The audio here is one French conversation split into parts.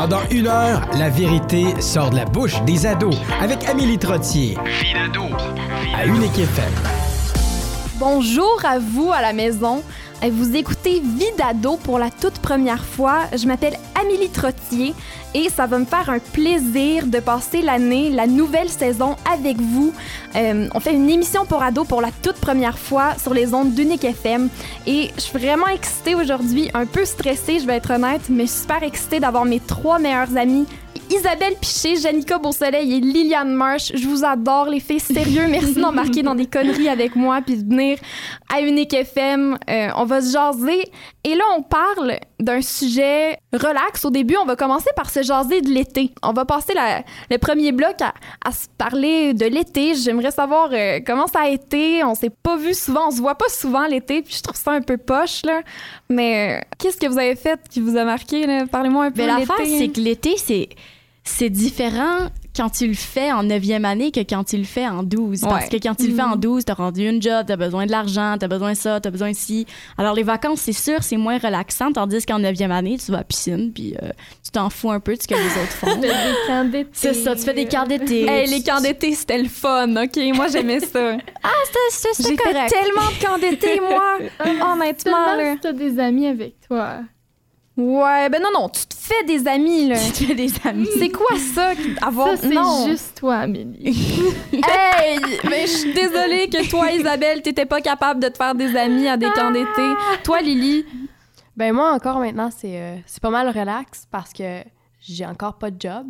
Pendant une heure, la vérité sort de la bouche des ados avec Amélie Trottier. Vie d'ado. À Unique FM. Bonjour à vous à la maison. Vous écoutez Vie d'ado pour la toute première fois. Je m'appelle Amélie Trottier et ça va me faire un plaisir de passer l'année, la nouvelle saison avec vous. Euh, on fait une émission pour ados pour la toute première fois sur les ondes d'Unique FM et je suis vraiment excitée aujourd'hui, un peu stressée, je vais être honnête, mais super excitée d'avoir mes trois meilleures amies Isabelle Piché, Janica Beausoleil et Liliane Marsh. Je vous adore, les filles. Sérieux, merci d'embarquer dans des conneries avec moi puis de venir à Unique FM. Euh, on va se jaser. Et là, on parle d'un sujet relax. Au début, on va commencer par se jaser de l'été. On va passer la- le premier bloc à, à se parler de l'été. J'aimerais savoir euh, comment ça a été. On s'est pas vu souvent, on se voit pas souvent l'été, puis je trouve ça un peu poche, là. Mais euh, qu'est-ce que vous avez fait qui vous a marqué, là? Parlez-moi un peu Mais de l'affaire, c'est que l'été, c'est, c'est différent quand tu le fais en 9e année que quand tu le fais en 12. Parce Ouais. que quand tu le fais en Mhm. 12, t'as rendu une job, t'as besoin de l'argent, t'as besoin de ça, t'as besoin de ci. Alors, les vacances, c'est sûr, c'est moins relaxant, tandis qu'en 9e année, tu vas à la piscine, puis euh, tu t'en fous un peu de ce que les autres font. des camps d'été. c'est ça, tu fais des camps d'été. Hey, les camps d'été, c'était le fun, OK? Moi, j'aimais ça. c'est, c'est J'ai fait correct. tellement de camps d'été, moi. Honnêtement, Seulement là. si t'as des amis avec toi. Ouais, ben non, non, tu te fais des amis, là. Tu te fais des amis. C'est quoi ça, avoir... Ça, c'est juste toi, Amélie. Hey! Mais je suis désolée que toi, Isabelle, t'étais pas capable de te faire des amis à des camps d'été. Toi, Lily, Ben moi encore maintenant c'est euh, c'est pas mal relax parce que j'ai encore pas de job.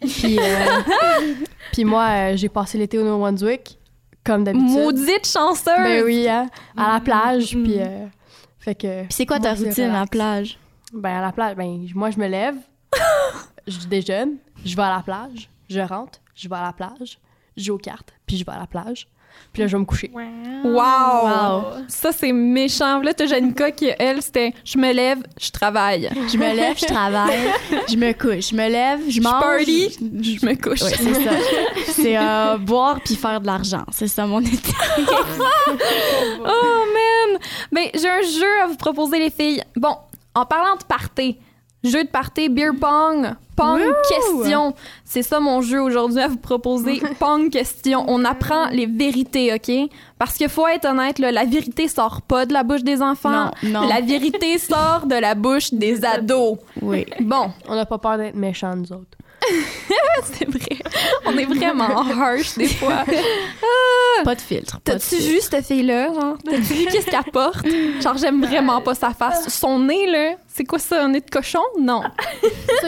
Puis euh, puis moi euh, j'ai passé l'été au Nouveau-Brunswick comme d'habitude. maudite chanceuse! Ben oui, hein, à la plage puis euh, fait que Puis c'est quoi ta routine à la plage? Ben à la plage, ben moi je me lève, je déjeune, je vais à la plage, je rentre, je vais à la plage, je joue aux cartes, puis je vais à la plage. Puis là je vais me coucher. Wow! Ça, c'est méchant. Là, t'as Janica qui, elle, c'était « Je me lève, je travaille. Je me lève, je travaille, je me couche. Je me lève, je Je mange. party, je me couche. Ouais, c'est ça. C'est euh, boire puis faire de l'argent. C'est ça mon été. Oh man! Ben, j'ai un jeu à vous proposer, les filles. Bon, en parlant de party, jeu de party, beer pong, pong question. C'est ça mon jeu aujourd'hui à vous proposer, pong question. On apprend les vérités, OK? Parce qu'il faut être honnête, là, la vérité sort pas de la bouche des enfants. Non, non. La vérité sort de la bouche des ados. Oui. Bon, On n'a pas peur d'être méchants nous autres. c'est vrai. On est vraiment harsh des fois. Pas de filtre. T'as-tu vu cette fille-là, genre? T'as-tu vu qu'est-ce qu'elle porte? Genre, j'aime vraiment pas sa face. Son nez, là, c'est quoi ça, un nez de cochon? Non.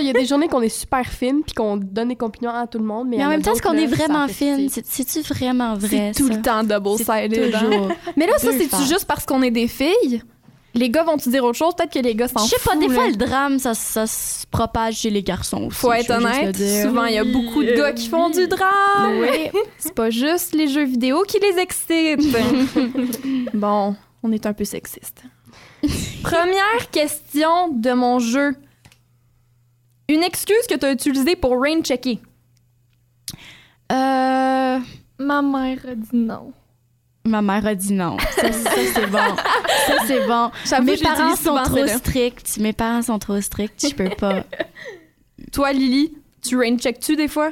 Il y a des journées qu'on est super fines puis qu'on donne des compliments à tout le monde, mais, en même temps, est-ce qu'on est là, ça vraiment fine? C'est-tu vraiment vrai? C'est tout le temps double-sided. toujours. Mais là, ça, c'est-tu juste parce qu'on est des filles? Les gars vont-tu dire autre chose? Peut-être que les gars s'en Je sais pas, foutent, des fois, là. le drame, ça, ça se propage chez les garçons aussi. Faut être honnête, souvent, il y a beaucoup de gars qui font du drame. Oui. C'est pas juste les jeux vidéo qui les excitent. bon, on est un peu sexiste. Première question de mon jeu. Une excuse que tu as utilisée pour rain checker. Euh, Ma mère a dit non. Ma mère a dit non. Ça, ça, c'est bon. Ça, c'est bon. Mes parents sont trop stricts. Mes parents sont trop stricts. Je peux pas. Toi, Lily, tu rain check-tu des fois?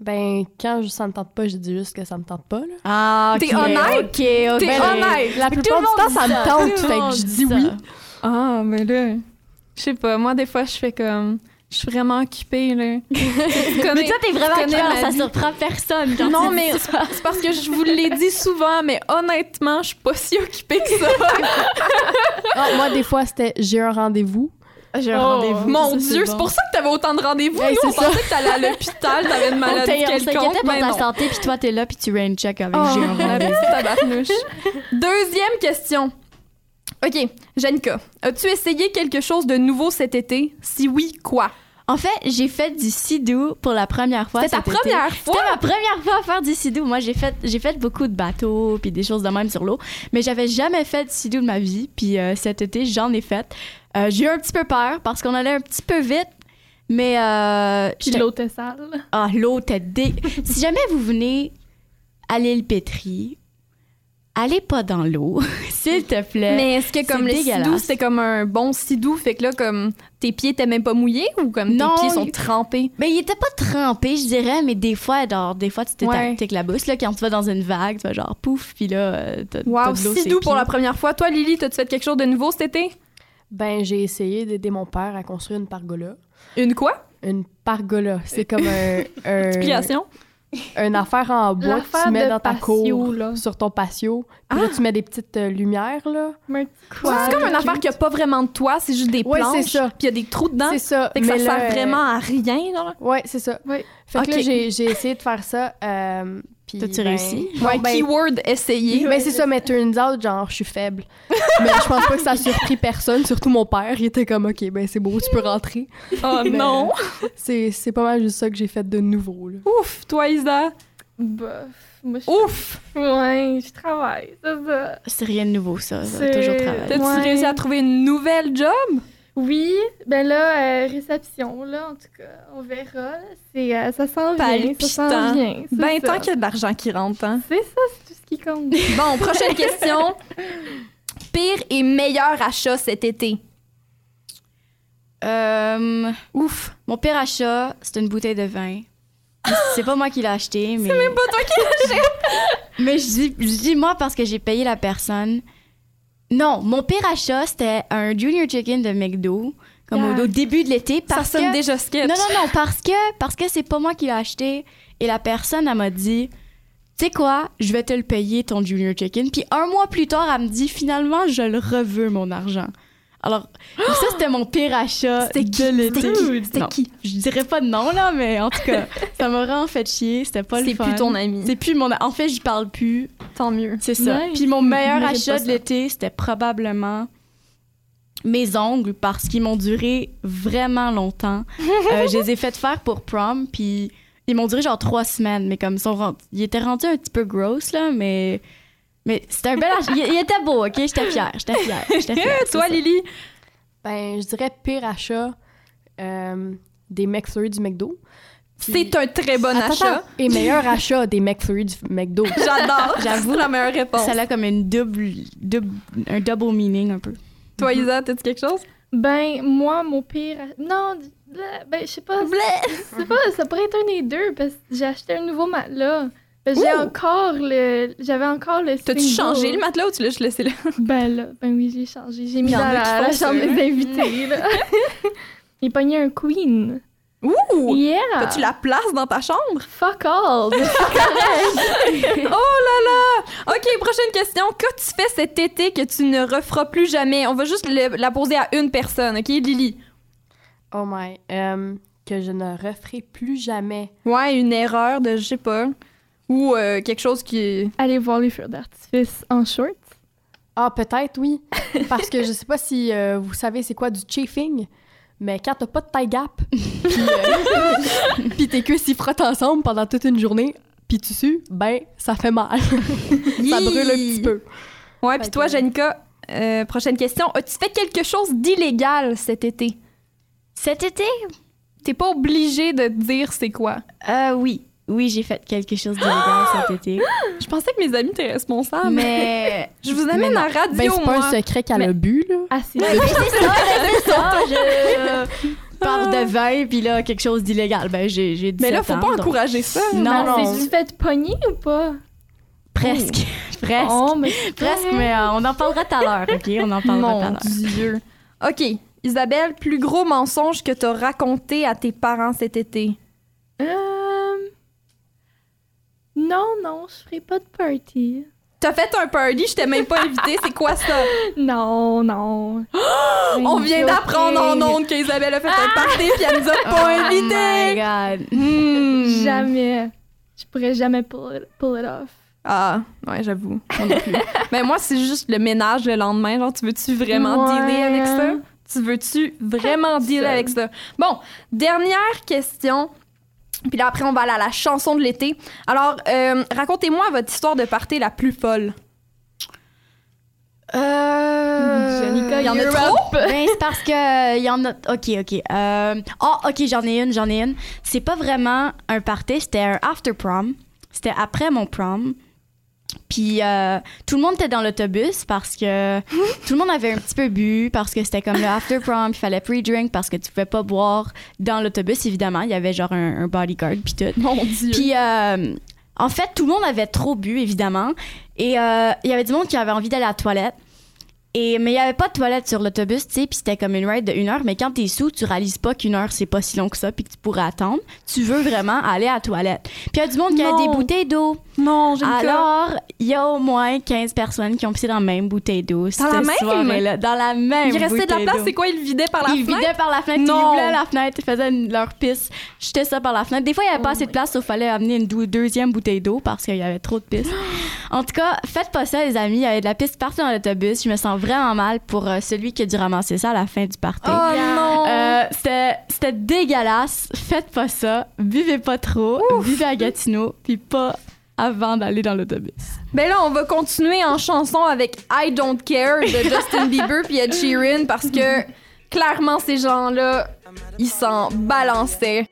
Ben, quand je, ça me tente pas, je dis juste que ça me tente pas. Là. Ah, T'es ok, honnête? Ok, ok. T'es Ben, honnête? La plupart du temps, ça me tente, Tout fait que je dis ça. oui. Ah, mais là, je sais pas. Moi, des fois, je fais comme. Je suis vraiment occupée, là. Tu connais- Mais toi, t'es vraiment ma ça vie. surprend personne quand Non, tu mais c'est parce que je vous l'ai dit souvent, mais honnêtement, je suis pas si occupée que ça. Ah, moi, des fois, c'était j'ai un rendez-vous. J'ai un Oh, rendez-vous. Mon Ça, Dieu, bon. c'est pour ça que t'avais autant de rendez-vous. Ouais, Nous, on ça. pensait que t'allais à l'hôpital, t'avais une On maladie on s'inquiétait quelconque. pour mais ta non. santé, puis toi, t'es là, puis tu rain check avec Oh, j'ai un rendez-vous. Deuxième question. OK, Janica, as-tu essayé quelque chose de nouveau cet été? Si oui, quoi? En fait, j'ai fait du sidou pour la première fois. C'était ta été. première fois? C'était ma première fois à faire du sidou. Moi, j'ai fait, j'ai fait beaucoup de bateaux puis des choses de même sur l'eau, mais j'avais jamais fait de sidou de ma vie. Puis euh, cet été, j'en ai fait. Euh, j'ai eu un petit peu peur parce qu'on allait un petit peu vite, mais euh, Puis l'eau était sale. ah, l'eau était dé... si jamais vous venez à l'île Pétrie, allez pas dans l'eau, s'il te plaît. Mais est-ce que comme le c'est sidou, c'était comme un bon sidou, fait que là, comme tes pieds étaient même pas mouillés ou comme Non, tes pieds sont trempés? Mais il était pas trempé, je dirais, mais des fois, genre, des fois, tu Ouais. t'éclabouses, là, quand tu vas dans une vague, tu vas genre pouf, puis là, euh, t'as Wow, de l'eau sidou pour la première fois. Toi, Lily, t'as-tu fait quelque chose de nouveau cet été? Ben, j'ai essayé d'aider mon père à construire une pergola. Une quoi? Une pergola, c'est comme un, un, Explication? Une affaire en bois que tu mets dans ta patio, cour, là. sur ton patio. Puis là, tu mets des petites euh, lumières, là. Mais Ouais, c'est comme une affaire qui a pas vraiment de toit, c'est juste des Ouais, planches. c'est ça. Puis il y a des trous dedans. C'est ça. Fait que ça mais sert là, euh, vraiment à rien, genre. Ouais, c'est ça. Ouais. Fait que là, j'ai j'ai essayé de faire ça. euh, T'as-tu ben, réussi? Ouais, ben, keyword essayer. Ben, c'est ça, mais turns out, genre, je suis faible. mais je pense pas que ça a surpris personne, surtout mon père. Il était comme, OK, ben, c'est beau, tu peux rentrer. Oh Mais- non! C'est c'est pas mal juste ça que j'ai fait de nouveau, là. Ouf, toi, Isa. Bof. Moi, je... Ouf! Ouais, je travaille, c'est ça. C'est rien de nouveau, ça. ça toujours travailler. T'as-tu Ouais. réussi à trouver une nouvelle job? Oui, ben là, euh, réception, là, en tout cas, on verra. C'est, euh, ça s'en vient, ça s'en vient. Ben, ça. tant qu'il y a de l'argent qui rentre, hein. C'est ça, c'est tout ce qui compte. Bon, prochaine question. Pire et meilleur achat cet été? Euh, Ouf! mon pire achat, c'est une bouteille de vin. C'est pas moi qui l'ai acheté, mais. C'est même Pas toi qui Mais je dis, je dis moi parce que j'ai payé la personne. Non, mon pire achat, c'était un Junior Chicken de McDo, comme au, Yeah. au début de l'été. Ça sonne que... déjà sketch. Non, non, non, parce que parce que c'est pas moi qui l'ai acheté. Et la personne, elle m'a dit, tu sais quoi, je vais te le payer, ton Junior Chicken. Puis un mois plus tard, elle me dit, finalement, je le reveux, mon argent. Alors, ça, c'était mon pire achat de l'été. C'était qui? Qui? Je dirais pas de nom, là, mais en tout cas, ça m'a vraiment fait chier. C'était pas le C'est fun. plus ton ami. C'est plus mon... En fait, je parle plus. Tant mieux. C'est ça. Puis mon meilleur achat de l'été, c'était probablement mes ongles parce qu'ils m'ont duré vraiment longtemps. Euh, je les ai fait faire pour prom, puis ils m'ont duré genre trois semaines, mais comme ils sont rend- ils étaient rendus un petit peu gross là, mais mais c'était un bel achat. Il, il était beau, ok, j'étais fière, j'étais fière, j'étais fière. Toi, ça. Lily? Ben, je dirais pire achat euh, des McFlurry du McDo. C'est un très bon Attends, achat. attends. Et meilleur achat des McFlurry du McDo. J'adore. J'avoue la meilleure réponse. Ça a comme une double, double un double meaning un peu. Toi, Isa, t'as-tu quelque chose? Ben, moi, mon pire. Non, ben, je sais pas. C'est pas. Ça pourrait être un des deux, parce que j'ai acheté un nouveau matelas. Ben, J'ai encore le. J'avais encore le. T'as-tu changé le matelas ou tu l'as juste laissé là? Ben là, ben oui, j'ai changé. J'ai mis dans la, la chambre hein? des invités, là. Il pognait un queen. Ouh! Yeah! T'as-tu la place dans ta chambre? Fuck all! Oh là là! OK, prochaine question. Qu'as-tu fait cet été que tu ne referas plus jamais? On va juste le- la poser à une personne, OK? Lily? Oh my. euh, que je ne referai plus jamais. Ouais, une erreur de, je sais pas. Ou euh, quelque chose qui... Allez voir les feux d'artifice en short. Ah, peut-être, oui. Parce que je sais pas si euh, vous savez c'est quoi du chafing, mais quand t'as pas de taille gap, puis euh, puis tes cuisses s'y frottent ensemble pendant toute une journée, puis tu sues, ben, ça fait mal. ça brûle un petit peu. Ouais, Fait puis toi, que- Janica, euh, prochaine question. As-tu fait quelque chose d'illégal cet été? Cet été, T'es pas obligé de dire c'est quoi. euh, oui, oui, j'ai fait quelque chose d'illégal cet été, Je pensais que mes amis étaient responsables. mais Je vous amène à radio, Ben, c'est pas moi. un secret qu'elle a bu, là. Ah, c'est c'est ça, je parle de vin, puis là, quelque chose d'illégal. Ben, j'ai, j'ai 17 Mais là, faut ans, pas donc- encourager ça. Non, non, C'est-tu fait pogner ou pas? presque. presque. Oh, mais presque, mais euh, on en parlera tout à l'heure, OK? On en parlera tout à Mon l'heure. Dieu. OK. Isabelle, plus gros mensonge que t'as raconté à tes parents cet été? Euh... Non, non, je ferai pas de party. T'as fait un party, je t'ai même pas invité. C'est quoi ça? Non, non. On vient d'apprendre en ondes qu'Isabelle a fait un party puis elle nous a pas Oh invités. my God. Hmm. Jamais. Je pourrais jamais pull it, pull it off. Ah, ouais, j'avoue. Mais moi, c'est juste le ménage le lendemain. Genre, tu veux-tu vraiment Ouais. dealer avec ça? Tu veux-tu vraiment dealer avec ça? Bon, dernière question. Puis là, après, on va aller à la chanson de l'été. Alors, euh, racontez-moi votre histoire de party la plus folle. Euh... Il y en a trop? Ben, c'est parce que il y en a. Ok, ok. Euh... Oh, ok, j'en ai une, j'en ai une. C'est pas vraiment un party, c'était un after prom. C'était après mon prom. Puis euh, tout le monde était dans l'autobus parce que tout le monde avait un petit peu bu parce que c'était comme le after prom, il fallait pre-drink parce que tu pouvais pas boire dans l'autobus évidemment, il y avait genre un, un bodyguard puis tout. Mon Dieu. Puis euh, en fait, tout le monde avait trop bu évidemment et euh, il y avait du monde qui avait envie d'aller à la toilette. Et, mais il n'y avait pas de toilette sur l'autobus, tu sais, puis c'était comme une ride de une heure. Mais quand t'es sous, tu réalises pas qu'une heure, c'est pas si long que ça, puis que tu pourrais attendre. Tu veux vraiment aller à la toilette. Puis il y a du monde qui a Non. des bouteilles d'eau. non, j'ai Alors, il y a au moins 15 personnes qui ont pissé dans la même bouteille d'eau cette la même? soirée-là. Dans la même Il restait de la place, c'est quoi? Il vidait par la Ils fenêtre? vidaient par la fenêtre, Non. ils ouvraient la fenêtre, ils faisaient leur pisse, jetaient ça par la fenêtre. Des fois, il n'y avait pas Oh assez de place, il fallait amener une deuxième bouteille d'eau parce qu'il y avait trop de pisse. en tout cas, faites pas ça, les amis. Il y avait de la pisse partout dans l'autobus. Je me sens vraiment mal pour euh, celui qui a dû ramasser ça à la fin du party. Oh non! Euh, c'était, c'était dégueulasse. Faites pas ça. Buvez pas trop. Vivez à Gatineau. Puis pas avant d'aller dans l'autobus. Ben là, on va continuer en chanson avec I Don't Care de Justin Bieber puis Ed Sheeran parce que clairement, ces gens-là, ils s'en balançaient.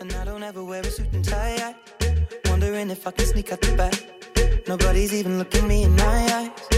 And I don't ever wear a suit and tie. I wondering if I can sneak out the back. Nobody's even looking me in my eyes.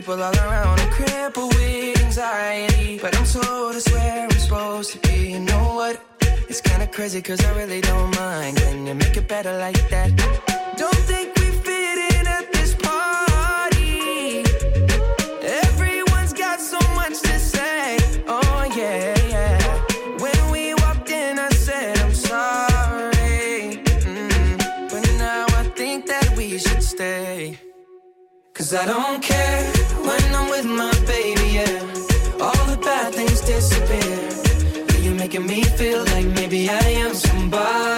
people all around, I'm crippled with anxiety. But I'm told it's where I'm supposed to be. You know what? It's kinda crazy, cause I really don't mind. Can you make it better like that? Don't think we fit in at this party. Everyone's got so much to say. Oh, yeah, yeah. When we walked in, I said, I'm sorry. Mm, But now I think that we should stay. Cause I don't care with my baby, yeah. All the bad things disappear. You're making me feel like maybe I am somebody.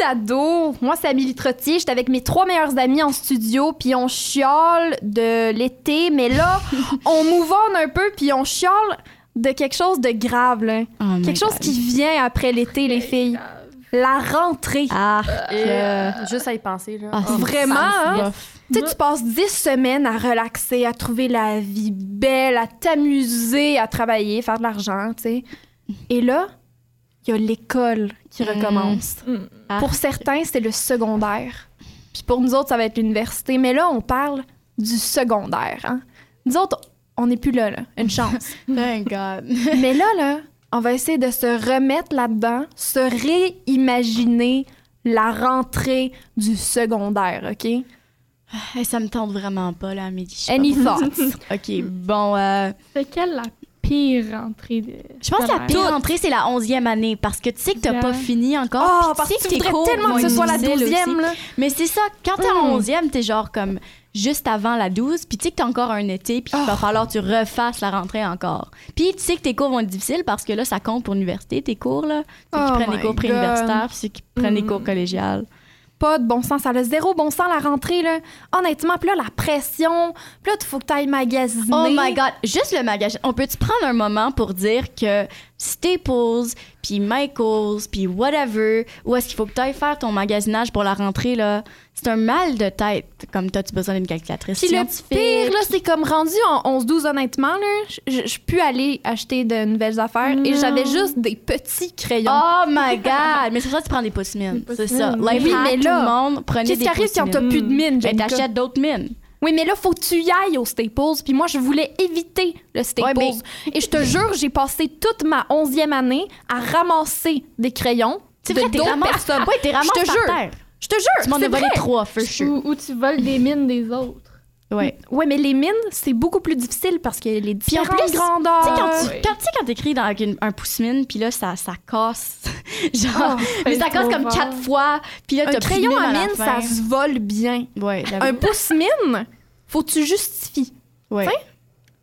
Vidado. Moi, c'est Amélie Trottier. J'étais avec mes trois meilleurs amis en studio, puis on chiale de l'été, mais là, on move on un peu, puis on chiale de quelque chose de grave, là. Oh quelque chose God. qui vient après l'été, les filles. La rentrée. Ah, Euh, juste à y penser, là. Ah, Oh, Vraiment, hein? Tu sais, tu passes 10 semaines à relaxer, à trouver la vie belle, à t'amuser, à travailler, faire de l'argent, tu sais. Et là, il y a l'école qui Mm. recommence. Ah. Pour certains, c'est le secondaire. Puis pour nous autres, ça va être l'université. Mais là, on parle du secondaire. Hein? Nous autres, on n'est plus là, là. Une chance. Thank God. Mais là, là, on va essayer de se remettre là-dedans, se réimaginer la rentrée du secondaire, OK? Hey, ça me tente vraiment pas, là, à midi. Any thoughts? OK, bon... euh, C'est quelle la pire rentrée de. je pense que la pire rentrée, c'est la onzième année, parce que tu sais que t'as pas fini encore. Oh, parce tu que tu voudrais tellement que ce soit la douzième, là. Mais c'est ça, quand t'es en Mm. onzième, t'es genre comme juste avant la 12, puis tu sais que t'as encore un été, puis qu'il va falloir que tu refasses la rentrée encore. Puis tu sais que tes cours vont être difficiles parce que là, ça compte pour l'université, tes cours, là. Ceux qui Oh prennent les cours préuniversitaires, puis ceux qui prennent les Mm. cours collégiales. Pas de bon sens. Ça a zéro bon sens, la rentrée, là. Honnêtement, puis là, la pression. Puis là, il faut que tu ailles magasiner. Oh my god, juste le magasin. On peut-tu prendre un moment pour dire que Staples, puis Michaels, puis whatever, où est-ce qu'il faut que tu ailles faire ton magasinage pour la rentrée, là? C'est un mal de tête. Comme toi, tu as besoin d'une calculatrice Puis le pire, là, c'est comme rendu en 11-12, honnêtement, là, je- peux aller acheter de nouvelles affaires et j'avais juste des petits crayons. Oh my god! Mais c'est ça, tu prends des pouces mines. C'est ça. mines. Life Oui, mais tout là, le monde, prenez Qu'est-ce qui arrive quand t'as mines. plus de mine, Ben, Jenica? t'achètes d'autres mines. Oui, mais là, faut que tu y ailles au Staples. Puis moi, je voulais éviter le Staples. Ouais, Et je te jure, j'ai passé toute ma 11e année à ramasser des crayons C'est de d'autres personnes. Ouais, t'es ramasse Je te par jure. terre. Je te jure, Tu m'en as volé trois, for sure. Ou, ou tu voles des mines des autres. Ouais. Ouais, mais les mines, c'est beaucoup plus difficile parce que les Puis en différentes plus, Tu sais, grandeurs. quand tu ouais. quand, tu sais, quand t'écris dans avec une- un pouce-mine, puis là, ça, ça casse. Genre, Oh, mais ça casse comme fort. quatre fois, puis là, un crayon à mine, ça se vole bien. Ouais, Un j'avoue. pouce mine, faut que tu justifies. ouais. T'sais,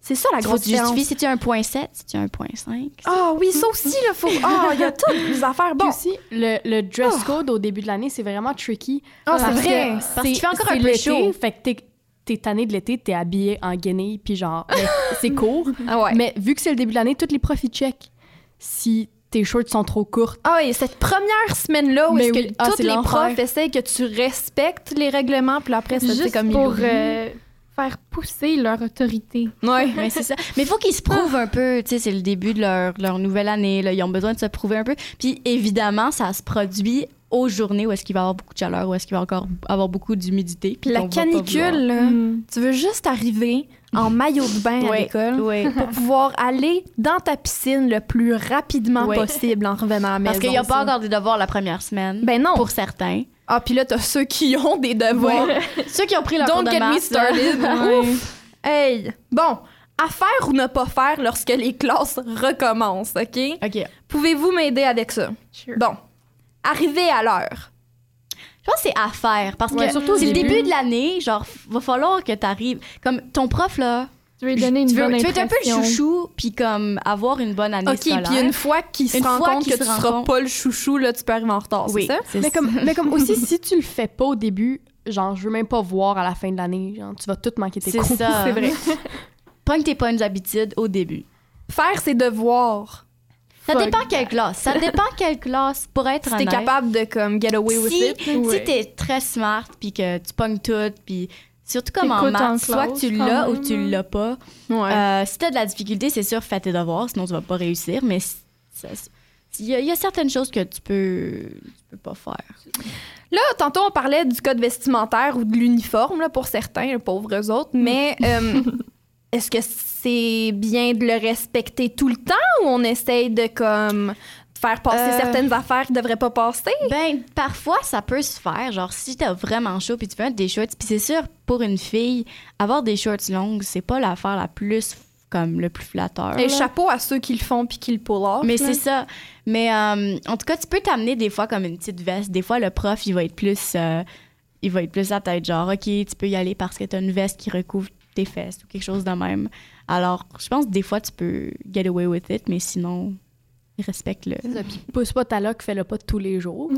C'est ça la Faut grosse que tu justifies différence. si tu as un point 7, si tu as un point 5. Ah oui, ça aussi, là, faut. Ah, il y a toutes les affaires. Puis Bon, aussi, le, le dress code au début de l'année, c'est vraiment tricky. Ah, c'est Parce vrai. que Parce qu'il fait encore un peu chaud. Fait que t'es, tanné de l'été, t'es habillé en guenille, puis genre, c'est court. ah ouais. Mais vu que c'est le début de l'année, tous les profs, ils checkent si tes shorts sont trop courtes. Ah oui, cette première semaine-là où est-ce que oui. Ah, tous les profs essaient que tu respectes les règlements, puis après, ça, c'est Juste comme pour euh, faire pousser leur autorité. Ouais. Mais c'est ça. Mais il faut qu'ils se prouvent un peu. Tu sais, c'est le début de leur, leur nouvelle année. Là. Ils ont besoin de se prouver un peu. Puis évidemment, ça se produit aux journées où est-ce qu'il va y avoir beaucoup de chaleur, où est-ce qu'il va encore avoir beaucoup d'humidité. puis La canicule, là, Mm. tu veux juste arriver en maillot de bain à l'école ouais. pour pouvoir aller dans ta piscine le plus rapidement Ouais. possible en revenant à la maison. Parce qu'il n'y a pas encore des devoirs la première semaine. Ben non. Pour certains. Ah, puis là, t'as ceux qui ont des devoirs. Ceux qui ont pris leur Don't de get me maths, là. started. Ouf. Hey. Bon, à faire ou ne pas faire lorsque les classes recommencent, OK? OK. Pouvez-vous m'aider avec ça? Sure. Bon. Arriver à l'heure. Je pense que c'est à faire parce Ouais, que surtout c'est le début. de l'année, genre va falloir que tu arrives comme ton prof là, Tu veux lui donner une tu veux, bonne tu veux être un peu le chouchou puis comme avoir une bonne année OK, scolaire. puis une fois qu'il se Une rend compte que se tu seras compte- pas le chouchou, là, tu peux arriver en retard, oui, c'est ça? c'est Mais ça. comme, mais comme aussi, si tu le fais pas au début, genre, je veux même pas voir à la fin de l'année, genre, tu vas tout manquer tes C'est cours. ça. C'est vrai. Pogne tes bonnes habitudes au début. Faire ses devoirs. Ça Fuck dépend quelle classe. Ça dépend quelle classe pour être Si t'es capable de, comme, get away with si, it. si Ouais. t'es très smart puis que tu pognes tout puis surtout comme en maths, soit que tu l'as ou tu hein. l'as pas. Ouais. Euh, si t'as de la difficulté, c'est sûr, fais tes devoirs, sinon tu vas pas réussir. Mais il y, a- il y a certaines choses que tu peux, tu peux pas faire. Là, tantôt, on parlait du code vestimentaire ou de l'uniforme, pour certains, pauvres autres, mais euh, est-ce que c'est bien de le respecter tout le temps ou on essaye de, comme, faire passer Euh. certaines affaires qui devraient pas passer? Ben, parfois, ça peut se faire. Genre, si t'as vraiment chaud puis tu veux mettre des shorts, puis c'est sûr, pour une fille, avoir des shorts longues, c'est pas l'affaire la plus, comme, le plus flatteur. Et là. chapeau à ceux qui le font puis qui le pull off. Mais c'est ça. Mais euh, en tout cas, tu peux t'amener des fois comme une petite veste. Des fois, le prof, il va être plus. euh, il va être plus à tête, genre, OK, tu peux y aller parce que t'as une veste qui recouvre tes fesses ou quelque chose de même. Alors, je pense que des fois, tu peux get away with it, mais sinon, respecte-le. Pousse pas ta loque, fais-le pas tous les jours.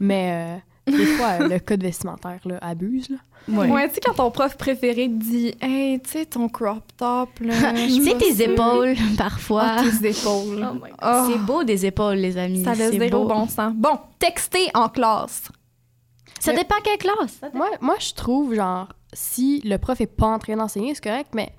Mais euh, des fois, euh, le code vestimentaire là, abuse. Là. Ouais, tu sais, quand ton prof préféré te dit Hey, tu sais, ton crop top, là. Tu sais, tes épaules, parfois. Ah, tes épaules. Oh my God. Ah, C'est beau des épaules, les amis. Ça laisse C'est zéro beau. bon sens. Bon, texter en classe. Ça dépend quelle classe. Moi, moi, je trouve, genre, si le prof est pas en train d'enseigner, c'est correct, mais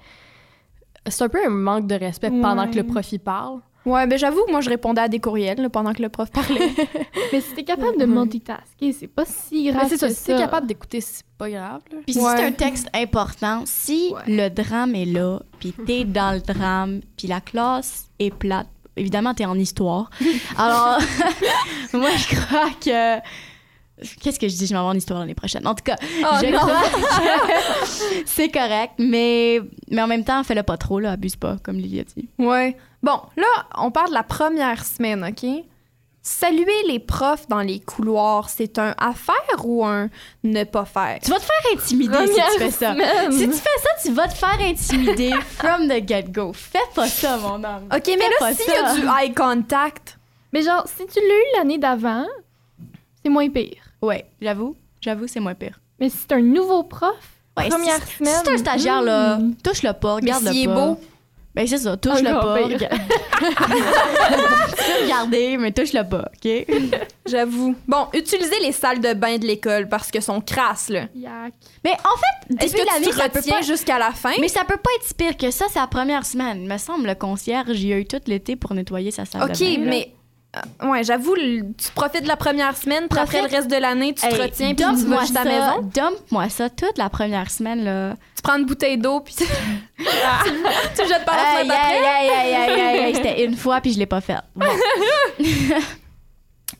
c'est un peu un manque de respect pendant que le prof y parle. Ouais, ben j'avoue, moi, je répondais à des courriels là, pendant que le prof parlait. Mais si t'es capable de Ouais. multitasker, c'est pas si grave. Mais c'est ça, que si t'es capable d'écouter, c'est pas grave. Puis si c'est un texte important, si Ouais. le drame est là, puis t'es dans le drame, puis la classe est plate, évidemment t'es en histoire. Alors, moi je crois que qu'est-ce que je dis, je vais avoir en histoire l'année prochaine. En tout cas, Oh, je non. crois que c'est correct, mais mais en même temps, fais-le pas trop là, abuse pas, comme Lily a dit. Ouais. Bon, là, on parle de la première semaine, OK? Saluer les profs dans les couloirs, c'est un à faire ou un ne pas faire? Tu vas te faire intimider si tu fais ça. semaine. Si tu fais ça, tu vas te faire intimider from the get-go. Fais pas ça, mon homme. OK, mais là, s'il y a du eye contact, Mais genre, si tu l'as eu l'année d'avant, c'est moins pire. Ouais, j'avoue, j'avoue, c'est moins pire. Mais si c'est un nouveau prof, Ouais, première si, semaine. Si c'est un stagiaire, là, hmm. touche-le pas, regarde-le est pas. beau, Ben, c'est ça, touche-le pas. pire. regarde- tu peux regarder, mais touche-le pas, OK? j'avoue. Bon, utiliser les salles de bain de l'école parce que sont crasses, là. Yak. Mais en fait, Est-ce que tu l'année, te ça peut retiens pas... jusqu'à la fin? Mais ça peut pas être si pire que ça, c'est la première semaine. Il me semble, le concierge, il a eu tout l'été pour nettoyer sa salle OK, de bain. là. mais... euh, ouais, j'avoue, tu profites de la première semaine, puis après le reste de l'année, tu te Hey, retiens, puis tu vas la ça, maison. dump-moi ça toute la première semaine, là. Tu prends une bouteille d'eau, puis tu tu le jettes par la fenêtre après. aïe, aïe, aïe, aïe, aïe, aïe, C'était une fois, puis je l'ai pas faite. Bon.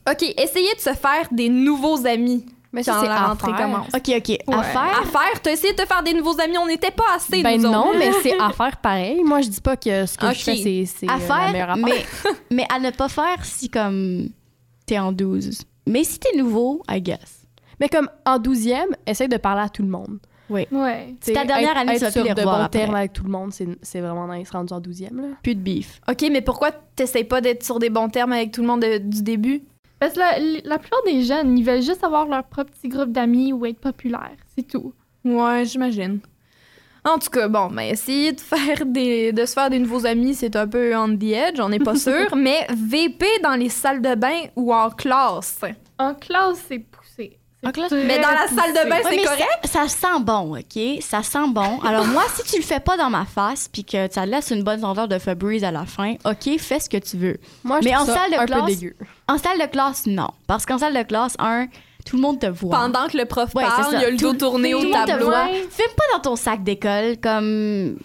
OK, essayez de se faire des nouveaux amis. Mais ça, c'est la à rentrée commence. OK, OK. À Ouais. faire, À faire, t'as essayé de te faire des nouveaux amis, on n'était pas assez, Ben nous non, autres. mais c'est à faire pareil. Moi, je dis pas que ce que je fais, c'est, c'est à euh, la meilleure faire, affaire. mais, mais à ne pas faire si comme t'es en 12. Mais si t'es nouveau, I guess. Mais comme en 12e, essaye de parler à tout le monde. Ouais. C'est ta dernière Être- année, tu être vas plus sur les de bons termes avec tout le monde, c'est, c'est vraiment nice rendu en 12e. Là. Plus de beef. OK, mais pourquoi t'essayes pas d'être sur des bons termes avec tout le monde de- du début? Parce que la, la plupart des jeunes, ils veulent juste avoir leur propre petit groupe d'amis ou être populaires. C'est tout. Ouais, j'imagine. En tout cas, bon, mais essayer de faire des, de se faire des nouveaux amis, c'est un peu on the edge, on n'est pas sûr. mais VP dans les salles de bain ou en classe? En classe, c'est Mais dans la salle de bain, Ouais, c'est correct. Ça, ça sent bon, OK? Ça sent bon. Alors moi, si tu le fais pas dans ma face puis que ça laisse une bonne senteur de Febreze à la fin, OK, fais ce que tu veux. Moi, je Mais en ça salle de un classe, peu dégueu. En salle de classe, non. Parce qu'en salle de classe, un, tout le monde te voit. Pendant que le prof Ouais, parle, il y a le dos Tout- tourné tout au le monde te tableau. Filme pas dans ton sac d'école, comme...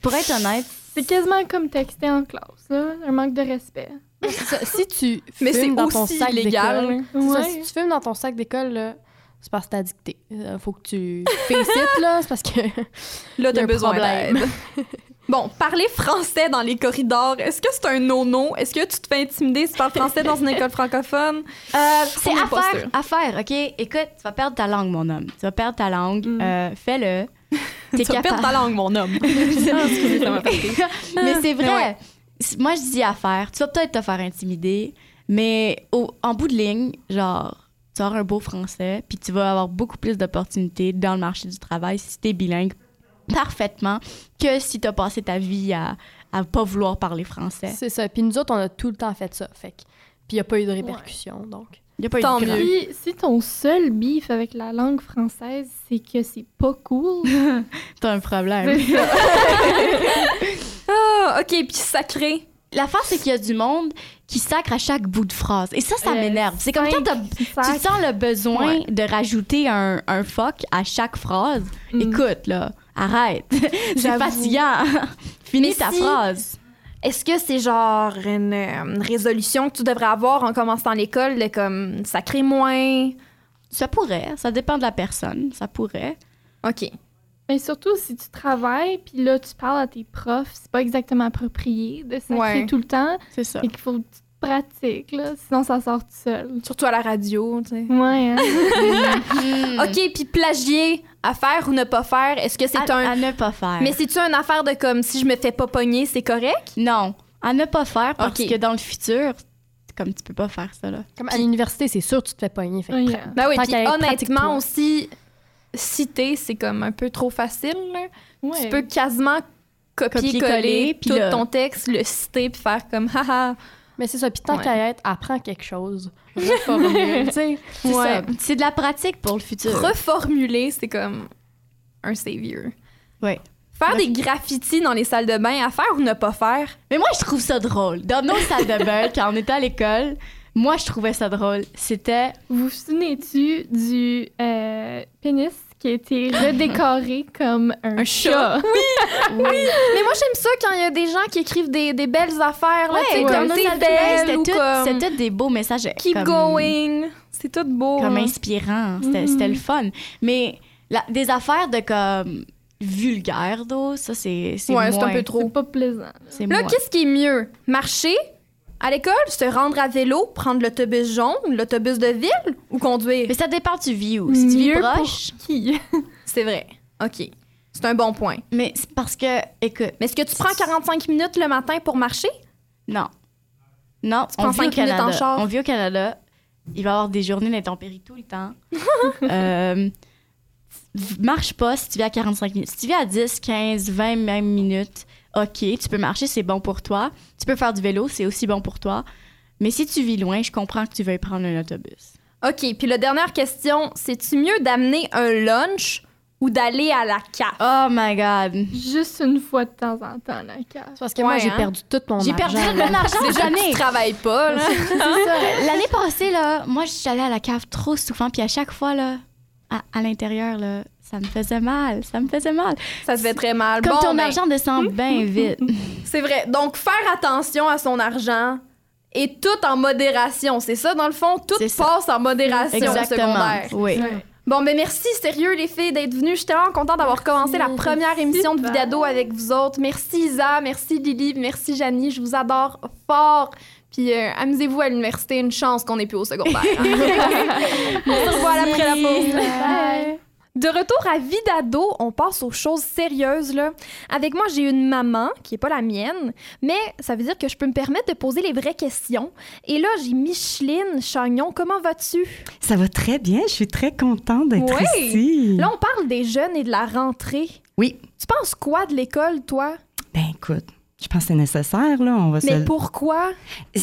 Pour être honnête, C'est quasiment comme texter en classe, là. Un manque de respect. Si tu Mais filmes dans ton sac d'école, Ouais. si tu filmes dans ton sac d'école, là, c'est parce que dicté. Euh, faut que tu it, là, c'est parce que... Là, t'as besoin d'aide. Bon, parler français dans les corridors, est-ce que c'est un no-no? Est-ce que tu te fais intimider si tu parles français dans une école francophone? Euh, c'est On est à pas faire, sûr. à faire, OK? Écoute, tu vas perdre ta langue, mon homme. Tu vas perdre ta langue. Mm. Euh, Fais-le. T'es Tu vas perdre ta langue, mon homme. Excusez, ça mais c'est vrai. ouais. Moi, je dis à faire. Tu vas peut-être te faire intimider, mais au- en bout de ligne, genre, tu vas avoir un beau français, puis tu vas avoir beaucoup plus d'opportunités dans le marché du travail si t'es bilingue parfaitement que si t'as passé ta vie à, à pas vouloir parler français. C'est ça. Puis nous autres, on a tout le temps fait ça. Fait que... Puis il n'y a pas eu de répercussions, donc... Y a pas eu Tant de mieux. Si, si ton seul bif avec la langue française, c'est que c'est pas cool, T'as un problème. OK, puis sacré. L'affaire, c'est qu'il y a du monde qui sacre à chaque bout de phrase. Et ça, ça Euh, m'énerve. C'est comme quand tu sens le besoin Ouais. de rajouter un, un fuck à chaque phrase. Mm. Écoute, là, arrête. c'est fatigant. Finis Mais ta si- phrase. Est-ce que c'est genre une, une résolution que tu devrais avoir en commençant l'école de comme sacré moins? Ça pourrait. Ça dépend de la personne. Ça pourrait. OK. Mais surtout, si tu travailles, puis là, tu parles à tes profs, c'est pas exactement approprié de sacrer Ouais. tout le temps, C'est ça. et qu'il faut que tu te pratiques, là, sinon ça sort tout seul. Surtout à la radio, tu sais. Ouais, hein? OK, puis plagier, à faire ou ne pas faire, est-ce que c'est à, un... à ne pas faire. Mais c'est-tu une affaire de comme si je me fais pas pogner, c'est correct? Non, à ne pas faire parce Ok. que dans le futur, comme tu peux pas faire ça, là. Comme à l'université, c'est sûr, tu te fais pogner. Fait que Ben oui, puis honnêtement aussi, citer, c'est comme un peu trop facile. là. Ouais. Tu peux quasiment Copier-coller, copier-coller puis tout le- ton texte, le citer, puis faire comme haha. Mais c'est ça. Puis tant Ouais. qu'à être, apprends quelque chose. Reformule, tu sais. C'est Ouais. ça. C'est de la pratique pour le futur. Reformuler, c'est comme un savior. Ouais. Faire des graffitis dans les salles de bain, à faire ou ne pas faire? Mais moi, je trouve ça drôle. Dans nos salles de bain, quand on était à l'école, moi, je trouvais ça drôle. C'était. Vous vous souvenez-tu du euh, pénis qui a été redécoré comme un, Un chat? Mais moi, j'aime ça quand il y a des gens qui écrivent des, des belles affaires, là, tu sais, dans comme belle ou c'était tout- comme c'était tous des beaux messages. keep comme- going. C'est tout beau. Comme hein. inspirant. C'était Mhm. c'était le fun. Mais la- des affaires de comme vulgaire, d'eau, ça, c'est c'est Ouais, c'est un peu trop. C'est pas plaisant. C'est Là, qu'est-ce qui est mieux? Marcher à l'école, se rendre à vélo, prendre l'autobus jaune, l'autobus de ville ou conduire? Mais ça dépend du view. Si tu vis proche. pour qui? C'est vrai. OK. C'est un bon point. Mais c'est parce que, écoute, Mais est-ce que tu prends 45 minutes le matin pour marcher? non. Non, prends on vit au minutes en Canada. char? On vit au Canada. Il va y avoir des journées d'intempéries tout le temps. euh, marche pas si tu vis à 45 minutes. Si tu vis à 10, 15, 20 même minutes, OK, tu peux marcher, c'est bon pour toi. Tu peux faire du vélo, c'est aussi bon pour toi. Mais si tu vis loin, je comprends que tu veuilles prendre un autobus. OK. Puis la dernière question, c'est-tu mieux d'amener un lunch ou d'aller à la caf? Oh my God. Juste une fois de temps en temps, la cave. C'est parce que moi, j'ai hein? perdu tout mon J'ai argent. perdu mon argent Déjà année. tu travailles pas, là. C'est ça. L'année passée, là, moi, je suis allée à la cave trop souvent, puis à chaque fois, là, à, à l'intérieur, là, ça me faisait mal. Ça me faisait mal. Ça se fait très mal. Comme Bon, ton ben, argent descend bien vite. C'est vrai. Donc, faire attention à son argent et tout en modération. C'est ça, dans le fond? Tout passe en modération au Exactement. secondaire. Oui. Ouais. Bon, ben merci, sérieux, les filles, d'être venues. Je suis tellement contente d'avoir commencé la première émission de. Vidado avec vous autres. Merci Isa, merci Lily, merci Janie. Je vous adore fort. Puis euh, amusez-vous à l'université. Une chance qu'on n'est plus au secondaire. On se revoit après la pause. Bye. De retour à Vidado, on passe aux choses sérieuses. Là. Avec moi, j'ai une maman qui est pas la mienne, mais ça veut dire que je peux me permettre de poser les vraies questions. Et là, j'ai Micheline Chagnon. Comment vas-tu? Ça va très bien, je suis très contente d'être Oui. ici. Là, on parle des jeunes et de la rentrée. Oui. Tu penses quoi de l'école, toi? Ben écoute, je pense que c'est nécessaire, là. On va Mais se... pourquoi?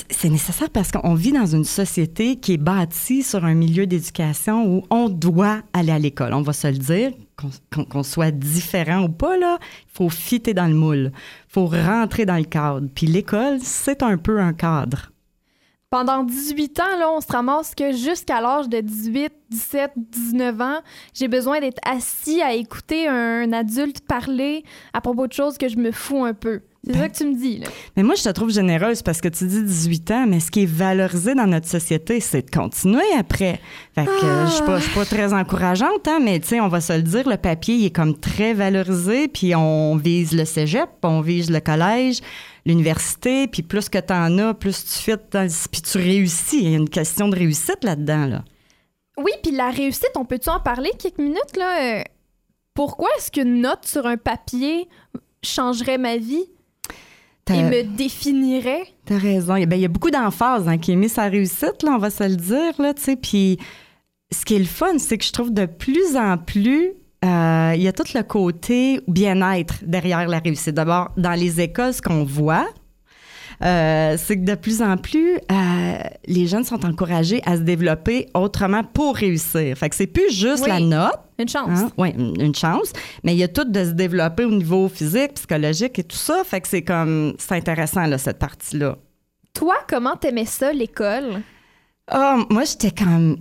C'est nécessaire parce qu'on vit dans une société qui est bâtie sur un milieu d'éducation où on doit aller à l'école. On va se le dire, qu'on soit différent ou pas, là, il faut fitter dans le moule. Il faut rentrer dans le cadre. Puis l'école, c'est un peu un cadre. Pendant 18 ans, là, on se ramasse que jusqu'à l'âge de 18, 17, 19 ans, j'ai besoin d'être assis à écouter un adulte parler à propos de choses que je me fous un peu. C'est ça que tu me dis, là. Mais moi, je te trouve généreuse parce que tu dis 18 ans, mais ce qui est valorisé dans notre société, c'est de continuer après. Fait que euh, je suis pas, pas très encourageante, hein, mais tu sais, on va se le dire, le papier, il est comme très valorisé, puis on vise le cégep, on vise le collège, l'université, puis plus que tu en as, plus tu fais, puis tu réussis. Il y a une question de réussite là-dedans, là. Oui, puis la réussite, on peut-tu en parler quelques minutes, là? Euh, Pourquoi est-ce qu'une note sur un papier changerait ma vie? T'as- me définirait? T'as raison. Il y a- ben, il y a beaucoup d'emphase hein, qui est mise sa réussite, là, on va se le dire, là. Puis ce qui est le fun, c'est que je trouve de plus en plus, euh, il y a tout le côté bien-être derrière la réussite. D'abord, dans les écoles, ce qu'on voit, euh, c'est que de plus en plus, euh, les jeunes sont encouragés à se développer autrement pour réussir. Fait que c'est plus juste Oui. la note, Une chance. Hein? Oui, une chance. Mais il y a tout de se développer au niveau physique, psychologique et tout ça. Fait que c'est comme, c'est intéressant, là, cette partie-là. Toi, comment t'aimais ça, l'école? Ah, moi, j'étais comme.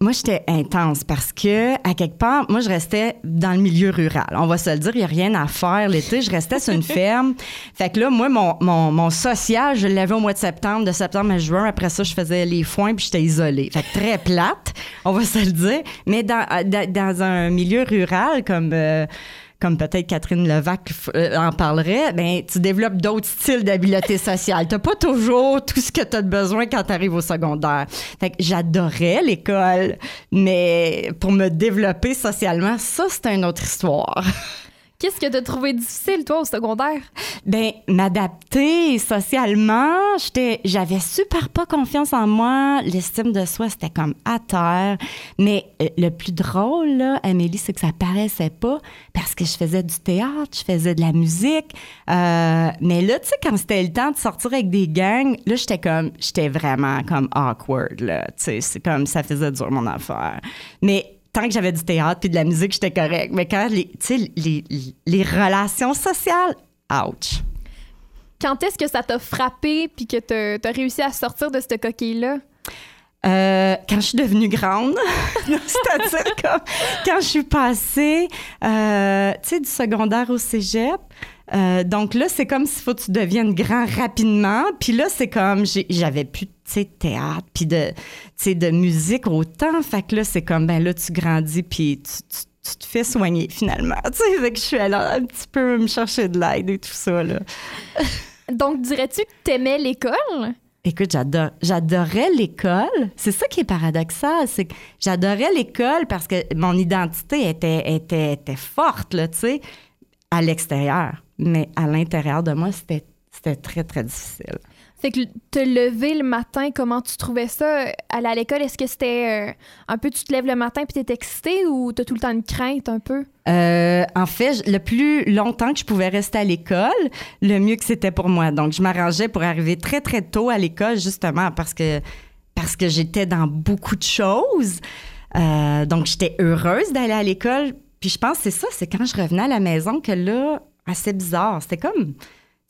Moi, j'étais intense parce que, à quelque part, moi, je restais dans le milieu rural. On va se le dire, il n'y a rien à faire l'été. Je restais sur une ferme. Fait que là, moi, mon, mon, mon social, je l'avais au mois de septembre, de septembre à juin. Après ça, je faisais les foins puis j'étais isolée. Fait que très plate, on va se le dire. Mais dans, dans, dans un milieu rural comme. euh, comme peut-être Catherine Levac euh, en parlerait, ben tu développes d'autres styles d'habileté sociale. T'as pas toujours tout ce que tu as besoin quand tu arrives au secondaire. Fait que j'adorais l'école, mais pour me développer socialement, ça c'est une autre histoire. Qu'est-ce que t'as trouvé difficile, toi, au secondaire? Ben, m'adapter socialement, j'étais, j'avais super pas confiance en moi. L'estime de soi, c'était comme à terre. Mais euh, le plus drôle, là, Amélie, c'est que ça paraissait pas parce que je faisais du théâtre, je faisais de la musique. Euh, mais là, tu sais, quand c'était le temps de sortir avec des gangs, là, j'étais comme, j'étais vraiment comme awkward, là. Tu sais, c'est comme, ça faisait dur mon affaire. Mais tant que j'avais du théâtre puis de la musique, j'étais correct. Mais quand les, les, les relations sociales, ouch. Quand est-ce que ça t'a frappé puis que t'as t'as réussi à sortir de cette coquille-là? Euh, quand je suis devenue grande, c'est-à-dire comme quand je suis passée, euh, tu sais, du secondaire au cégep. Euh, donc là, c'est comme s'il faut que tu deviennes grand rapidement. Puis là, c'est comme j'avais plus, de théâtre, puis de, musique autant. Fait que là, c'est comme, ben là, tu grandis, puis tu, tu- tu te fais soigner finalement. Tu sais, fait que je suis allée un petit peu me chercher de l'aide et tout ça, là. Donc, dirais-tu que t'aimais l'école? Écoute, j'adore, j'adorais l'école. C'est ça qui est paradoxal, c'est que j'adorais l'école parce que mon identité était, était, était forte, là, tu sais, à l'extérieur. Mais à l'intérieur de moi, c'était, très, très difficile. Fait que te lever le matin, comment tu trouvais ça? Aller à l'école, est-ce que c'était euh, un peu tu te lèves le matin puis t'es excité ou t'as tout le temps une crainte un peu? Euh, en fait, le plus longtemps que je pouvais rester à l'école, le mieux que c'était pour moi. Donc, je m'arrangeais pour arriver très, très tôt à l'école, justement, parce que, parce que j'étais dans beaucoup de choses. Euh, donc, j'étais heureuse d'aller à l'école. Puis, je pense que c'est ça, c'est quand je revenais à la maison que là, assez bizarre. C'était comme. Tu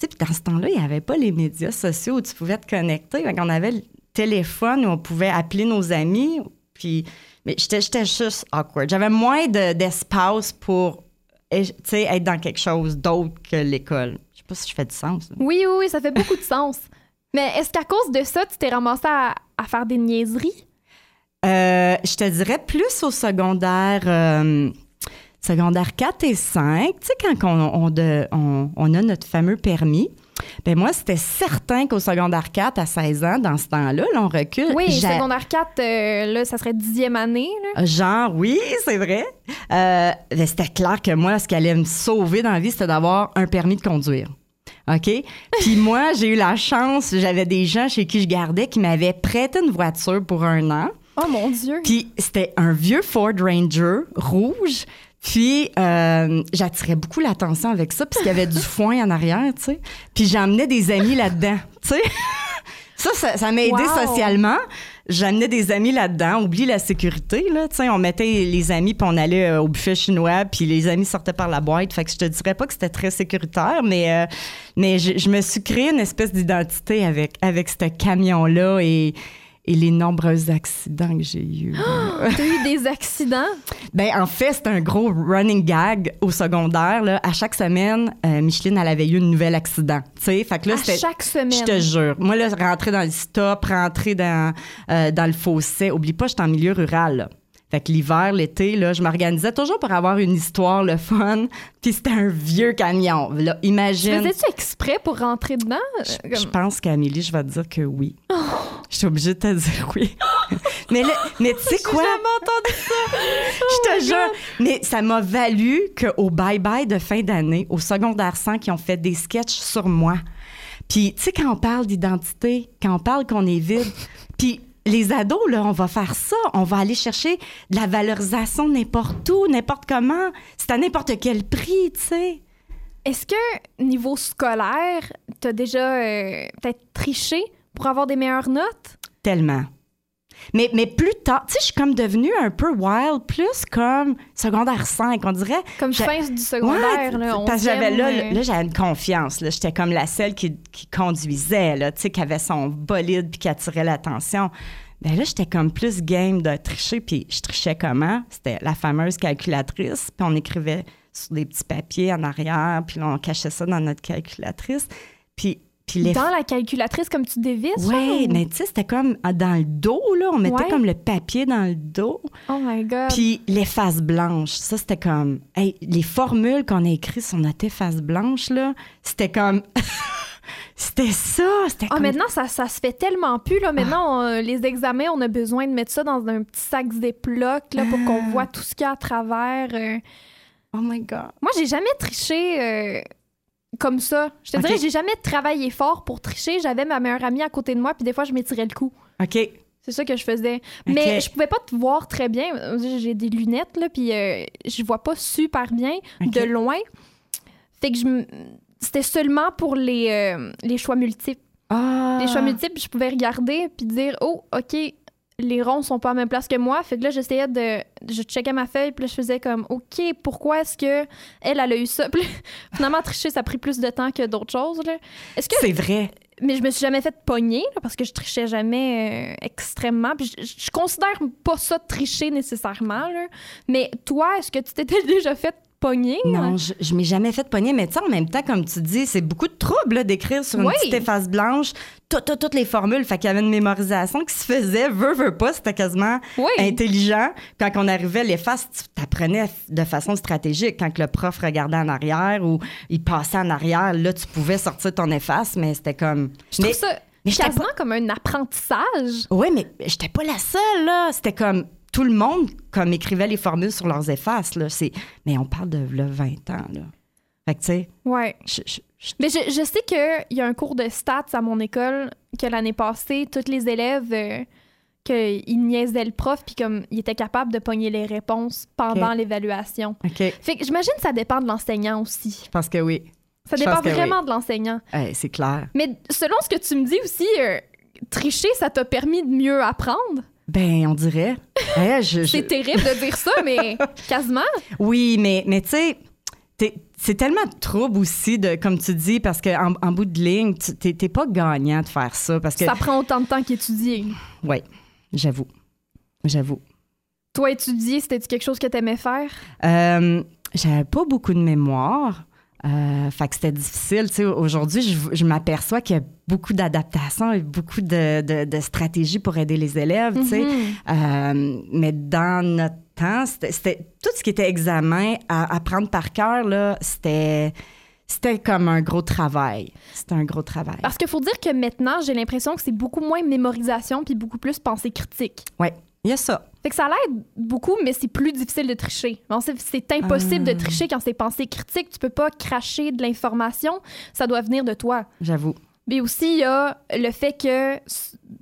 sais, puis dans ce temps-là, il n'y avait pas les médias sociaux où tu pouvais te connecter. Fait qu'on avait le téléphone où on pouvait appeler nos amis. Puis, mais j'étais, juste awkward. J'avais moins de- d'espace pour eh, tu sais, être dans quelque chose d'autre que l'école. Je sais pas si je fais du sens. là. Oui, oui, oui, ça fait beaucoup de sens. Mais est-ce qu'à cause de ça, tu t'es ramassé à, à faire des niaiseries? Euh, je te dirais plus au secondaire, euh, secondaire 4 et 5. Tu sais, quand on, on, de- on- on a notre fameux permis, ben moi, c'était certain qu'au secondaire 4 à 16 ans, dans ce temps-là, là, on recule. Oui, j'a- secondaire 4, euh, là, ça serait dixième année. Là. Genre, oui, c'est vrai. Euh, ben, c'était clair que moi, ce qui allait me sauver dans la vie, c'était d'avoir un permis de conduire. OK? Puis moi, j'ai eu la chance, j'avais des gens chez qui je gardais qui m'avaient prêté une voiture pour un an. Oh mon Dieu! Puis c'était un vieux Ford Ranger rouge. Puis euh, j'attirais beaucoup l'attention avec ça, puisqu'il y avait du foin en arrière, tu sais. Puis j'emmenais des amis là-dedans, tu sais. Ça, ça, ça m'a aidé Wow. socialement. J'amenais des amis là-dedans. Oublie la sécurité, là. Tu sais, on mettait les amis, puis on allait euh, au buffet chinois, puis les amis sortaient par la boîte. Fait que je te dirais pas que c'était très sécuritaire, mais, euh, mais je, je me suis créé une espèce d'identité avec, avec ce camion-là et, et les nombreux accidents que j'ai eus. T'as eu des accidents? Ben, en fait, c'est un gros running gag au secondaire. Là. À chaque semaine, euh, Micheline, elle avait eu un nouvel accident. Tu sais, fait que là, à chaque semaine. Je te jure. Moi, là, rentrer dans le stop, rentrer dans, euh, dans le fossé. Oublie pas, j'étais en milieu rural. Là. Fait que l'hiver, l'été, là, je m'organisais toujours pour avoir une histoire, le fun. Puis c'était un vieux camion. Là, imagine. faisais-tu exprès pour rentrer dedans? Je, Euh, je pense qu'Amélie, je vais te dire que oui. Je suis obligée de te dire oui. mais mais tu sais quoi? Je te jure. Mais ça m'a valu qu'au bye-bye de fin d'année, au secondaire 100, qui ont fait des sketchs sur moi. Puis, tu sais, quand on parle d'identité, quand on parle qu'on est vide, puis les ados, là, on va faire ça. On va aller chercher de la valorisation n'importe où, n'importe comment. C'est à n'importe quel prix, tu sais. Est-ce que, niveau scolaire, t'as déjà euh, peut-être triché pour avoir des meilleures notes? Tellement. Mais, mais plus tard, tu sais, je suis comme devenue un peu wild, plus comme secondaire 5, on dirait. Comme fin du secondaire, Ouais, là, parce que j'avais là, là j'avais une confiance. Là, j'étais comme la seule qui, qui conduisait, là, tu sais, qui avait son bolide puis qui attirait l'attention. Ben là, j'étais comme plus game de tricher, puis je trichais comment? C'était la fameuse calculatrice, puis on écrivait sur des petits papiers en arrière, puis là, on cachait ça dans notre calculatrice. Puis, puis les Dans la calculatrice, comme tu dévisses? oui, ou- mais tu sais, c'était comme dans le dos, là. On mettait Ouais. comme le papier dans le dos. Oh my God. Puis l'efface blanche, ça, c'était comme... hey, les formules qu'on a écrites sur notre efface blanche, là, c'était comme... c'était ça, c'était Ah, comme... maintenant, ça, ça se fait tellement plus. Là. Maintenant, on- les examens, on a besoin de mettre ça dans un petit sac Ziploc là, pour Ah. qu'on voit tout ce qu'il y a à travers. euh. Oh my God. Moi, j'ai jamais triché euh, comme ça. Je te dirais, j'ai jamais travaillé fort pour tricher. J'avais ma meilleure amie à côté de moi, puis des fois, je m'étirais le cou. OK. C'est ça que je faisais. Mais je pouvais pas te voir très bien. J'ai des lunettes, là, puis euh, je vois pas super bien de loin. Fait que je c'était seulement pour les, euh, les choix multiples. Ah. Les choix multiples, je pouvais regarder puis dire oh OK, les ronds sont pas à la même place que moi. Fait que là j'essayais de je checkais ma feuille puis là je faisais comme OK, pourquoi est-ce que elle elle a eu ça? Puis finalement tricher ça a pris plus de temps que d'autres choses là. Est-ce que C'est vrai. mais je me suis jamais fait pogner là, parce que je trichais jamais euh, extrêmement. Puis je, je considère pas ça tricher nécessairement là. Mais toi, est-ce que tu t'étais déjà fait pogner Non, je, je m'ai jamais fait pogner, mais tu sais, en même temps, comme tu dis, c'est beaucoup de trouble d'écrire sur une Oui. petite efface blanche tout- tout- toutes les formules. Fait qu'il y avait une mémorisation qui se faisait, veut, veut pas, c'était quasiment Oui. intelligent. Quand on arrivait, l'efface, tu t'apprenais de façon stratégique. Quand le prof regardait en arrière ou il passait en arrière, là, tu pouvais sortir ton efface, mais c'était comme... Je trouve mais, ça mais quasiment comme un apprentissage. Oui, mais j'étais pas la seule, là. C'était comme tout le monde comme écrivait les formules sur leurs effaces, là. C'est... Mais on parle de là, 20 ans, là. Fait que, tu sais, Ouais. je- je- je- Mais je, sais qu'il y a un cours de stats à mon école que l'année passée, tous les élèves, euh, qu'ils niaisaient le prof, puis comme ils étaient capables de pogner les réponses pendant l'évaluation. OK, Fait que j'imagine que ça dépend de l'enseignant aussi. je pense que oui. Ça dépend vraiment de l'enseignant. Eh, c'est clair. Mais selon ce que tu me dis aussi, euh, tricher, ça t'a permis de mieux apprendre? Ben, on dirait. Je- je- C'est terrible de dire ça, mais quasiment. Oui, mais, mais tu sais, c'est tellement de trouble aussi, de, comme tu dis, parce qu'en en bout de ligne, tu- t'es t'es pas gagnant de faire ça. Parce que, Ça prend autant de temps qu'étudier. oui, j'avoue. J'avoue. Toi, étudier, c'était quelque chose que t'aimais faire? Euh, J'avais pas beaucoup de mémoire. Euh, fait que c'était difficile. Tu sais, Aujourd'hui, je, je m'aperçois qu'il y a beaucoup d'adaptations et beaucoup de, de, de stratégies pour aider les élèves. tu sais. Mhm. Euh, mais dans notre temps, c'était- tout ce qui était examen à apprendre par cœur, là, c'était c'était comme un gros travail. C'était un gros travail. Parce qu'il faut dire que maintenant, j'ai l'impression que c'est beaucoup moins mémorisation puis beaucoup plus pensée critique. Oui, il y a ça. Fait que ça l'aide beaucoup, mais c'est plus difficile de tricher. Bon, c'est- impossible Ah. de tricher quand c'est pensée critique. Tu peux pas cracher de l'information. Ça doit venir de toi. J'avoue. Mais aussi, il y a le fait que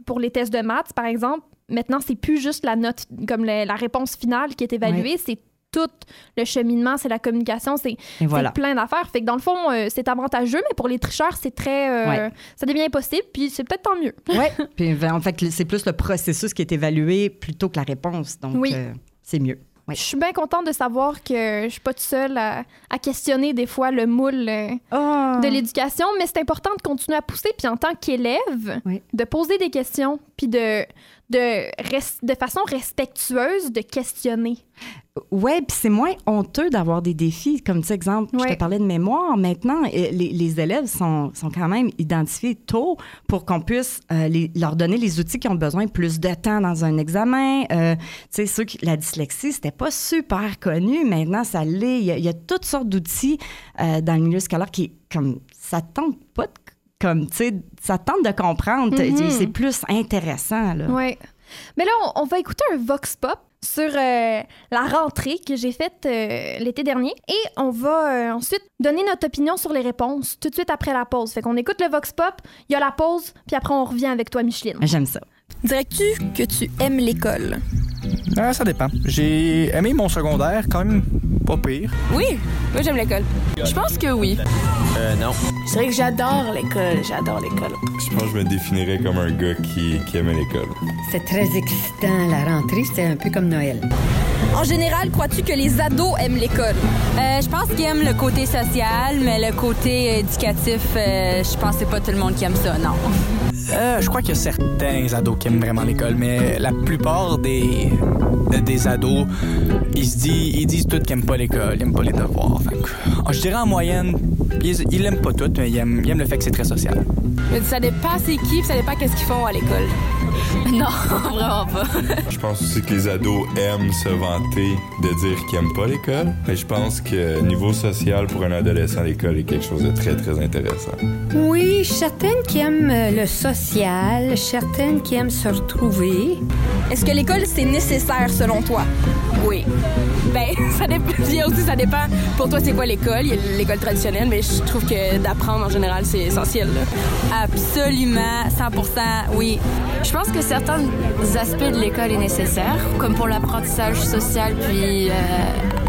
pour les tests de maths, par exemple, maintenant, c'est plus juste la note, comme la réponse finale qui est évaluée, c'est tout le cheminement, c'est la communication, c'est voilà. plein d'affaires. Fait que dans le fond, euh, c'est avantageux, mais pour les tricheurs, c'est très. euh, Ouais. Ça devient impossible, puis c'est peut-être tant mieux. Oui. Puis ben, en fait, c'est plus le processus qui est évalué plutôt que la réponse. Donc, Oui. euh, c'est mieux. Oui. Je suis bien contente de savoir que je suis pas toute seule à, à questionner des fois le moule Oh. de l'éducation, mais c'est important de continuer à pousser, puis en tant qu'élève, Oui. de poser des questions, puis de, de, res- de façon respectueuse, de questionner. Ouais, puis c'est moins honteux d'avoir des défis. Comme tu sais, exemple, je Ouais. te parlais de mémoire. Maintenant, euh, les, les élèves sont, sont quand même identifiés tôt pour qu'on puisse euh, les- leur donner les outils qui ont besoin plus de temps dans un examen. Euh, tu sais, ceux qui, la dyslexie, c'était pas super connu. Maintenant, ça l'est. Il y, a- il y a toutes sortes d'outils euh, dans le milieu scolaire qui, comme, ça tente pas de comme, tu sais, ça tente de comprendre. Mhm. C'est plus intéressant, là. Ouais. Mais là, on, on va écouter un Vox Pop sur euh, la rentrée que j'ai faite euh, l'été dernier. Et on va euh, ensuite donner notre opinion sur les réponses tout de suite après la pause. Fait qu'on écoute le Vox Pop, il y a la pause, puis après on revient avec toi, Micheline. J'aime ça. Dirais-tu que tu aimes l'école? Ah, ça dépend. J'ai aimé mon secondaire, quand même pas pire. Oui, moi j'aime l'école. Je pense que oui. Euh, non. Je dirais que j'adore l'école. J'adore l'école. Je pense que je me définirais comme un gars qui, qui aimait l'école. C'est très excitant. La rentrée, c'était un peu comme Noël. En général, crois-tu que les ados aiment l'école? Euh, je pense qu'ils aiment le côté social, mais le côté éducatif, euh, je pense que c'est pas tout le monde qui aime ça, non. Euh, je crois qu'il y a certains ados qui aiment vraiment l'école, mais la plupart des, des ados, ils se disent, ils disent tous qu'ils aiment pas l'école, ils aiment pas les devoirs. Fait que, euh, je dirais en moyenne, ils, l'aiment pas tous, mais ils aiment, ils aiment le fait que c'est très social. Ça dépend c'est qui, puis ça dépend qu'est-ce qu'ils font à l'école. Non, vraiment pas. Je pense aussi que les ados aiment se vanter de dire qu'ils aiment pas l'école. Mais je pense que niveau social pour un adolescent, l'école est quelque chose de très, très intéressant. Oui, certaines qui aiment euh, le social, certaines qui aiment se retrouver. Est-ce que l'école, c'est nécessaire selon toi? Oui. Ben, ça dépend. aussi, ça dépend. Pour toi, c'est quoi l'école? Il y a l'école traditionnelle, mais je trouve que d'apprendre en général, c'est essentiel. là. Absolument, 100% oui. Je pense que certains aspects de l'école est nécessaire, comme pour l'apprentissage social puis euh,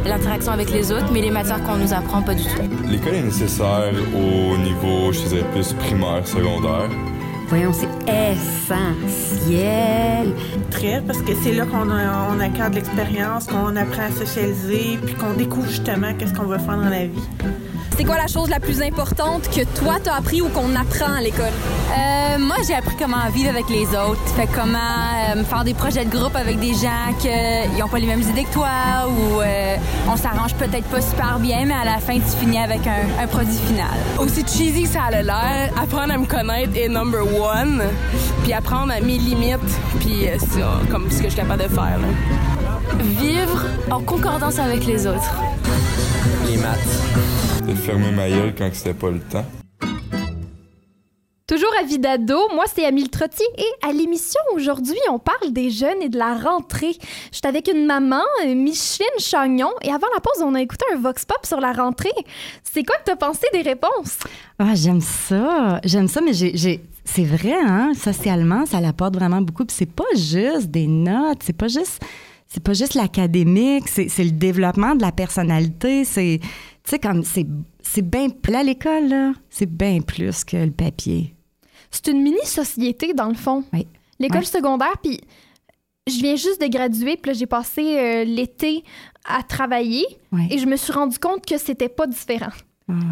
l'interaction avec les autres, mais les matières qu'on nous apprend, pas du tout. L'école est nécessaire au niveau, je dirais, plus primaire, secondaire. Voyons, c'est essentiel. Très, parce que c'est là qu'on on l'expérience, qu'on apprend à socialiser, puis qu'on découvre justement qu'est-ce qu'on veut faire dans la vie. C'est quoi la chose la plus importante que toi t'as appris ou qu'on apprend à l'école? Euh, moi, j'ai appris comment vivre avec les autres. Fait comment euh, faire des projets de groupe avec des gens qui n'ont pas les mêmes idées que toi ou euh, on s'arrange peut-être pas super bien, mais à la fin, tu finis avec un, un produit final. Aussi cheesy que ça a l'air, apprendre à me connaître est number one, puis apprendre à mes limites, puis euh, ça, comme ce que je suis capable de faire. là. Vivre en concordance avec les autres. Les maths. De fermer ma gueule quand c'était pas le temps. Toujours à Vidado, moi c'est Amile Trottier et à l'émission aujourd'hui, on parle des jeunes et de la rentrée. J'étais avec une maman, euh, Micheline Chagnon, et avant la pause, on a écouté un vox pop sur la rentrée. C'est quoi que t'as pensé des réponses? Ah, j'aime ça. J'aime ça, mais j'ai, j'ai- c'est vrai, hein? Socialement, ça l'apporte vraiment beaucoup. Puis c'est pas juste des notes, c'est pas juste. C'est pas juste l'académique, c'est, c'est le développement de la personnalité. C'est, tu sais, comme c'est, c'est bien plat à l'école, là. C'est bien plus que le papier. C'est une mini-société, dans le fond. Oui. L'école secondaire, puis je viens juste de graduer, puis là, j'ai passé euh, l'été à travailler, et je me suis rendu compte que c'était pas différent.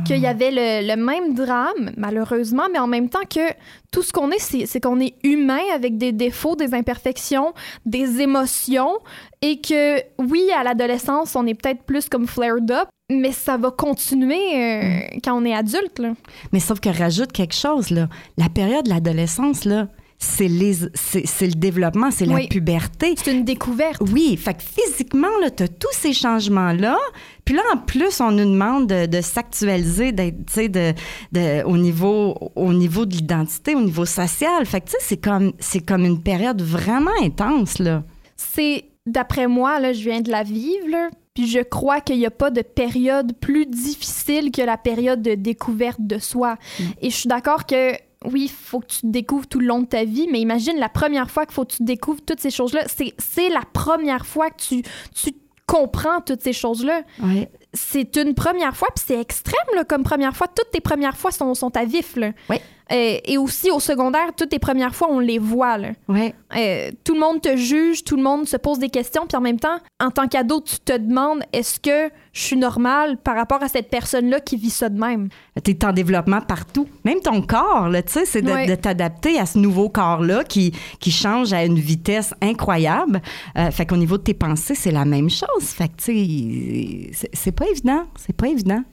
Qu'il y avait le, le même drame, malheureusement, mais en même temps que tout ce qu'on est, c'est qu'on est humain avec des défauts, des imperfections, des émotions, et que oui, à l'adolescence, on est peut-être plus comme flared up, mais ça va continuer euh, quand on est adulte. Là. Mais sauf que rajoute quelque chose, là. La période de l'adolescence, là, c'est, les, c'est, c'est le développement, c'est Oui. la puberté. C'est une découverte. Oui, fait que physiquement, là, t'as tous ces changements-là. Puis là, en plus, on nous demande de, de s'actualiser, d'être, tu de, de, au, niveau, au niveau de l'identité, au niveau social. Fait que, tu sais, c'est comme, c'est comme une période vraiment intense, là. c'est, d'après moi, là, je viens de la vivre, là, puis je crois qu'il n'y a pas de période plus difficile que la période de découverte de soi. Et je suis d'accord que, oui, il faut que tu te découvres tout le long de ta vie, mais imagine la première fois qu'il faut que tu découvres toutes ces choses-là. C'est, c'est la première fois que tu, tu comprends toutes ces choses-là. Ouais. C'est une première fois, puis c'est extrême, là, comme première fois. Toutes tes premières fois sont, sont à vif, là. Oui. Euh, et aussi, au secondaire, toutes tes premières fois, on les voit, là. Ouais. Euh, tout le monde te juge, tout le monde se pose des questions, puis en même temps, en tant qu'ado, tu te demandes est-ce que je suis normale par rapport à cette personne-là qui vit ça de même? T'es en développement partout. Même ton corps, tu sais, c'est de, Ouais. de t'adapter à ce nouveau corps-là qui, qui change à une vitesse incroyable. Euh, fait qu'au niveau de tes pensées, c'est la même chose. Fait que, tu sais, c'est- c'est pas évident. C'est pas évident.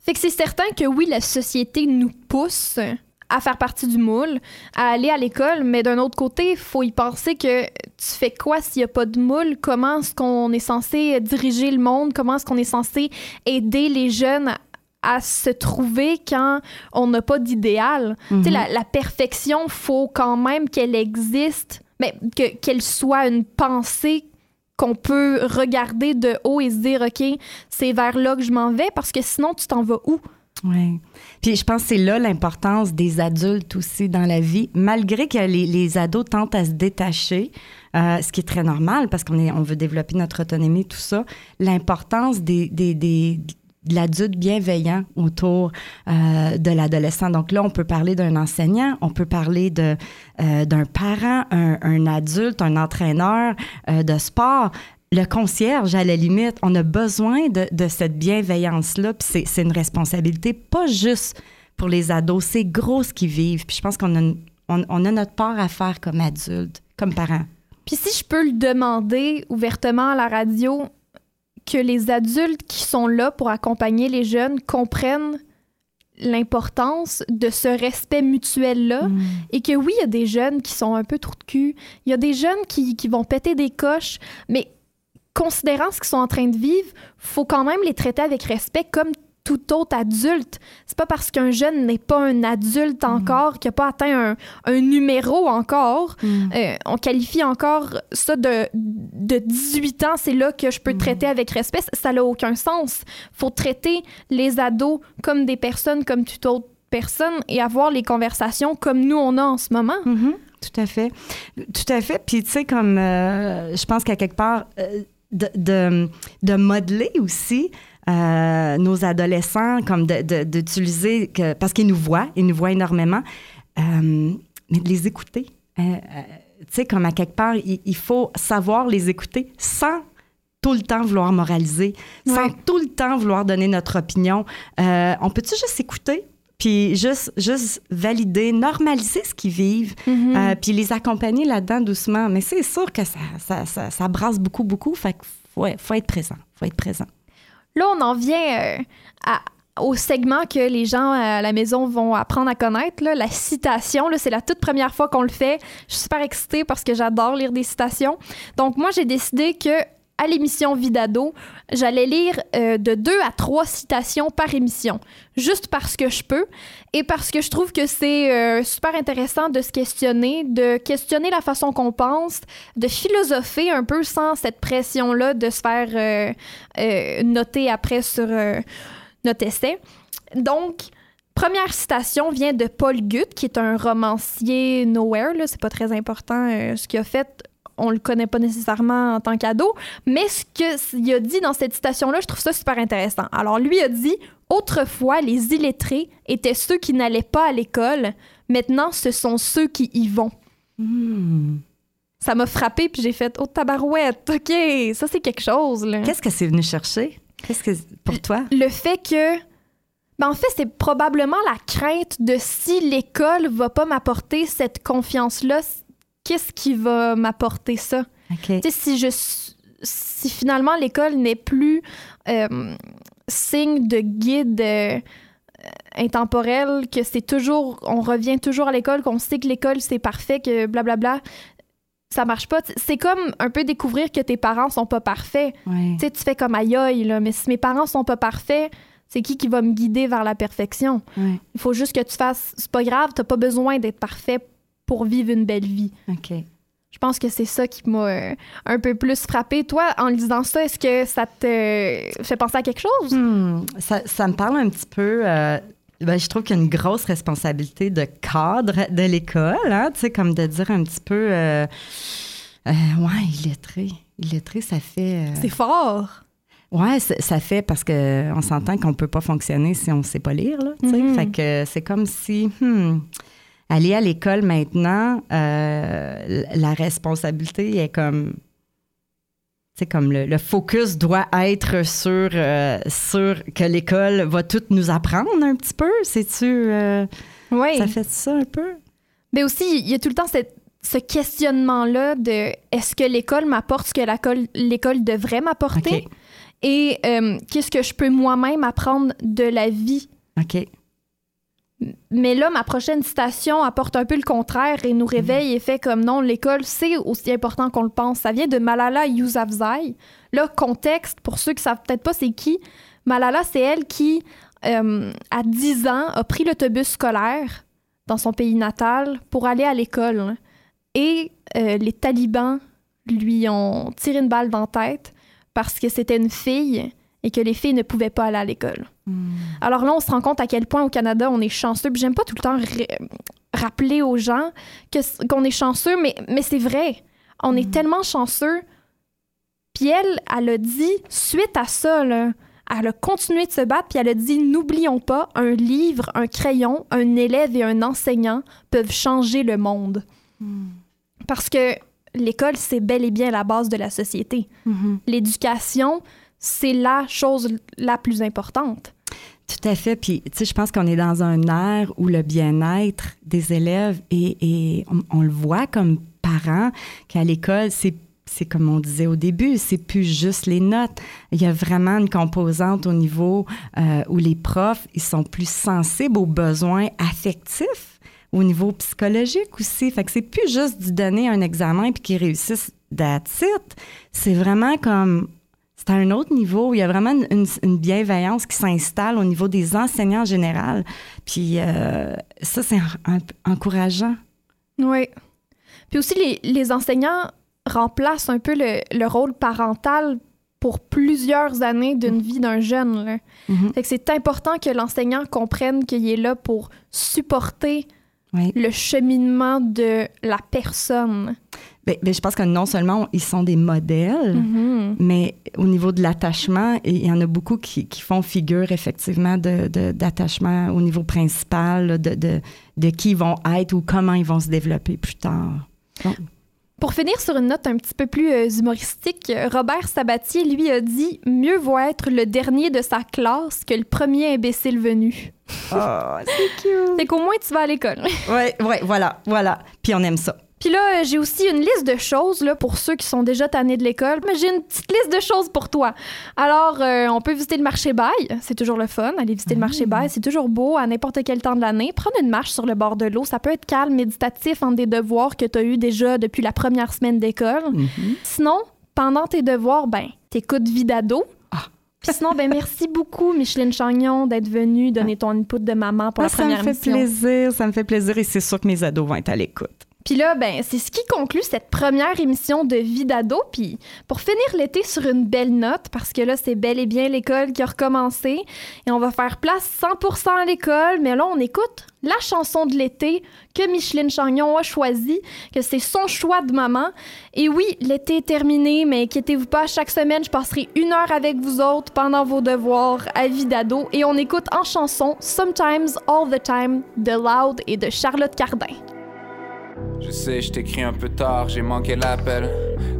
Fait que c'est certain que oui, la société nous pousse à faire partie du moule, à aller à l'école, mais d'un autre côté, il faut y penser que tu fais quoi s'il n'y a pas de moule? Comment est-ce qu'on est censé diriger le monde? Comment est-ce qu'on est censé aider les jeunes à- se trouver quand on n'a pas d'idéal? Tu sais, la, la perfection, faut quand même qu'elle existe, mais que- qu'elle soit une pensée qu'on peut regarder de haut et se dire, OK, c'est vers là que je m'en vais, parce que sinon, tu t'en vas où? Oui. Puis je pense que c'est là l'importance des adultes aussi dans la vie, malgré que les, les ados tentent à se détacher, euh, ce qui est très normal parce qu'on on veut développer notre autonomie, tout ça. L'importance des, des, des- de l'adulte bienveillant autour euh, de l'adolescent. Donc là, on peut parler d'un enseignant, on peut parler de, euh, d'un parent, un, adulte, un entraîneur de sport. Le concierge, à la limite, on a besoin de, de cette bienveillance-là. Puis c'est, une responsabilité, pas juste pour les ados, c'est gros ce qu'ils vivent. Puis je pense qu'on a, on, on a notre part à faire comme adultes, comme parents. Puis si je peux le demander ouvertement à la radio, que les adultes qui sont là pour accompagner les jeunes comprennent l'importance de ce respect mutuel-là et que oui, il y a des jeunes qui sont un peu trous de cul, il y a des jeunes qui, qui vont péter des coches, mais considérant ce qu'ils sont en train de vivre, faut quand même les traiter avec respect comme tout autre adulte. C'est pas parce qu'un jeune n'est pas un adulte encore, qu'il n'a pas atteint un, un numéro encore, euh, on qualifie encore ça de, de 18 ans, c'est là que je peux te traiter avec respect. Ça n'a aucun sens. faut traiter les ados comme des personnes, comme toute autre personne et avoir les conversations comme nous, on a en ce moment. Tout à fait. Tout à fait. Puis, tu sais, comme euh, je pense qu'à quelque part, euh, de, de, de modeler aussi euh, nos adolescents, comme de- d'utiliser, parce qu'ils nous voient, ils nous voient énormément, euh, mais de les écouter. Euh, tu sais, comme à quelque part, il, il faut savoir les écouter sans tout le temps vouloir moraliser, sans tout le temps vouloir donner notre opinion. On peut-tu juste écouter? Puis juste, juste valider, normaliser ce qu'ils vivent, euh, puis les accompagner là-dedans doucement. Mais c'est sûr que ça, ça, ça, ça brasse beaucoup, beaucoup. Fait qu'il faut, faut être présent. faut être présent. Là, on en vient euh, à- au segment que les gens à la maison vont apprendre à connaître, là, la citation. Là, c'est la toute première fois qu'on le fait. Je suis super excitée parce que j'adore lire des citations. Donc, moi, j'ai décidé que à l'émission Vidado, j'allais lire euh, de deux à trois citations par émission, juste parce que je peux et parce que je trouve que c'est euh, super intéressant de se questionner, de questionner la façon qu'on pense, de philosopher un peu sans cette pression-là de se faire euh, noter après sur notre essai. Donc, première citation vient de Paul Gutt, qui est un romancier nowhere. C'est pas très important ce qu'il a fait. On le connaît pas nécessairement en tant qu'ado, mais ce qu'il a dit dans cette citation-là, je trouve ça super intéressant. Alors, lui a dit Autrefois, les illettrés étaient ceux qui n'allaient pas à l'école. Maintenant, ce sont ceux qui y vont. Ça m'a frappé, puis j'ai fait Oh, tabarouette, OK, ça c'est quelque chose. Qu'est-ce que c'est venu chercher? Qu'est-ce que pour toi? Le fait que. Ben, en fait, c'est probablement la crainte de si l'école va pas m'apporter cette confiance-là, qu'est-ce qui va m'apporter ça? Si je si finalement l'école n'est plus euh, signe de guide euh, intemporel, que c'est toujours, on revient toujours à l'école, qu'on sait que l'école c'est parfait, que blablabla, ça marche pas. C'est comme un peu découvrir que tes parents sont pas parfaits. Ouais. Tu fais comme aïe aïe, là, mais si mes parents sont pas parfaits, c'est qui qui va me guider vers la perfection? Ouais. Il faut juste que tu fasses. C'est pas grave, t'as pas besoin d'être parfait pour vivre une belle vie. OK. Je pense que c'est ça qui m'a euh, un peu plus frappé. Toi, en lisant ça, est-ce que ça te fait penser à quelque chose? Hmm, ça, ça me parle un petit peu. euh, ben, je trouve qu'il y a une grosse responsabilité de cadre de l'école, hein, tu sais, comme de dire un petit peu. Euh, euh, ouais, illettré. Illettré, ça fait. C'est fort. Ouais, ça fait parce que on s'entend qu'on peut pas fonctionner si on sait pas lire, là. tu sais. Mhm. Fait que c'est comme si hmm, aller à l'école maintenant, euh, la responsabilité est comme c'est comme le, le focus doit être sur, euh, sur que l'école va tout nous apprendre un petit peu. C'est-tu. euh, Oui. Ça fait ça un peu? Mais aussi, il y a tout le temps cette- ce questionnement-là de est-ce que l'école m'apporte ce que l'école, devrait m'apporter? Et euh, qu'est-ce que je peux moi-même apprendre de la vie? OK. Mais là, ma prochaine citation apporte un peu le contraire et nous réveille et fait comme non, l'école, c'est aussi important qu'on le pense. Ça vient de Malala Yousafzai. Là, contexte, pour ceux qui savent peut-être pas c'est qui, Malala, c'est elle qui, euh, à 10 ans, a pris l'autobus scolaire dans son pays natal pour aller à l'école. Et euh, les talibans lui ont tiré une balle dans la tête parce que c'était une fille et que les filles ne pouvaient pas aller à l'école. Alors là, on se rend compte à quel point au Canada, on est chanceux. Puis j'aime pas tout le temps ra- rappeler aux gens que qu'on est chanceux, mais, mais c'est vrai. On est tellement chanceux. Puis elle, elle a dit, suite à ça, là, elle a continué de se battre, puis elle a dit, n'oublions pas, un livre, un crayon, un élève et un enseignant peuvent changer le monde. Parce que l'école, c'est bel et bien la base de la société. L'éducation, c'est la chose la plus importante. Tout à fait. Puis, tu sais, je pense qu'on est dans un air où le bien-être des élèves, et, on, le voit comme parents, qu'à l'école, c'est c'est comme on disait au début, c'est plus juste les notes. Il y a vraiment une composante au niveau euh, où les profs, ils sont plus sensibles aux besoins affectifs, au niveau psychologique aussi. Fait que c'est plus juste d'y donner un examen puis qu'ils réussissent that's it. C'est vraiment comme c'est à un autre niveau. Il y a vraiment une, une- une bienveillance qui s'installe au niveau des enseignants en général. Puis euh, ça, c'est encourageant. Oui. Puis aussi, les, les enseignants remplace un peu le, le rôle parental pour plusieurs années d'une vie d'un jeune. là. Mhm. Fait que c'est important que l'enseignant comprenne qu'il est là pour supporter Oui. le cheminement de la personne. Ben, ben, je pense que non seulement ils sont des modèles, Mhm. mais au niveau de l'attachement, il y en a beaucoup qui, qui font figure effectivement de- de- d'attachement au niveau principal, de, de, de qui ils vont être ou comment ils vont se développer plus tard. Donc, Pour finir sur une note un petit peu plus euh, humoristique, Robert Sabatier, lui, a dit « Mieux vaut être le dernier de sa classe que le premier imbécile venu. Ah, c'est cute. » Fait qu'au moins, tu vas à l'école. Ouais, ouais, voilà, voilà. Puis on aime ça. Puis là, euh, j'ai aussi une liste de choses là, pour ceux qui sont déjà tannés de l'école. Mais j'ai une petite liste de choses pour toi. Alors, euh, on peut visiter le marché bail. C'est toujours le fun. Aller visiter le marché bail, c'est toujours beau à n'importe quel temps de l'année. Prendre une marche sur le bord de l'eau, ça peut être calme, méditatif entre des devoirs que tu as eu déjà depuis la première semaine d'école. Sinon, pendant tes devoirs, ben, t'écoutes Vidado. Puis sinon, ben merci beaucoup, Micheline Chagnon, d'être venue donner ton input de maman pour Ah, la ça me première fait émission. plaisir, ça me fait plaisir et c'est sûr que mes ados vont être à l'écoute. Puis là, ben, c'est ce qui conclut cette première émission de Vie d'ado. Puis pour finir l'été sur une belle note, parce que là, c'est bel et bien l'école qui a recommencé, et on va faire place 100% à l'école, mais là, on écoute la chanson de l'été que Micheline Chagnon a choisie, que c'est son choix de maman. Et oui, l'été est terminé, mais inquiétez-vous pas, chaque semaine, je passerai une heure avec vous autres pendant vos devoirs à Vie d'ado, et on écoute en chanson Sometimes All the Time de Loud et de Charlotte Cardin. Je sais, je t'écris un peu tard, j'ai manqué l'appel.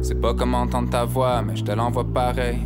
C'est pas comment entendre ta voix, mais je te l'envoie pareil.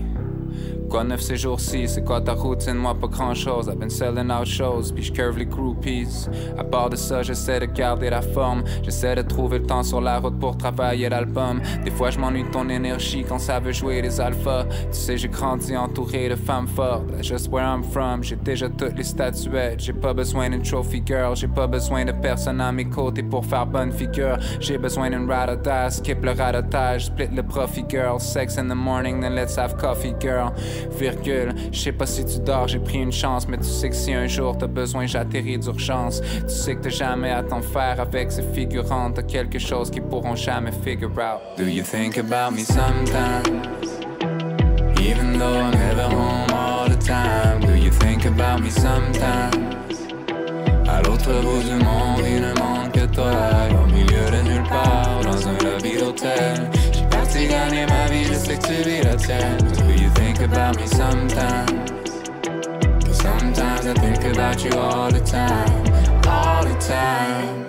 Quoi neuf ces jours-ci, c'est quoi ta routine? Moi, pas grand-chose. I've been selling out shows, puis curve les groupies. À part de ça, j'essaie de garder la forme. J'essaie de trouver le temps sur la route pour travailler l'album. Des fois, je m'ennuie ton énergie quand ça veut jouer les alphas. Tu sais, j'ai grandi entouré de femmes fortes. Just where I'm from. J'ai déjà toutes les statuettes. J'ai pas besoin d'une trophy girl. J'ai pas besoin de personne à mes côtés pour faire bonne figure. J'ai besoin d'une ride. Skip le radotage, split le profit girl. Sex in the morning, then let's have coffee girl. Virgule, je sais pas si tu dors, j'ai pris une chance, mais tu sais que si un jour t'as besoin, j'atterris d'urgence. Tu sais que t'as jamais à t'en faire avec ces figurantes. T'as quelque chose qu'ils pourront jamais figure out. Do you think about me sometimes? Even though I'm never home all the time. Do you think about me sometimes? À l'autre bout du monde, il ne manque que toi. Au milieu de nulle part, dans un lobby d'hôtel. J'ai parti gagner ma vie, je sais que tu vis la tienne. Do you think about me sometimes? Cause sometimes I think about you all the time, all the time.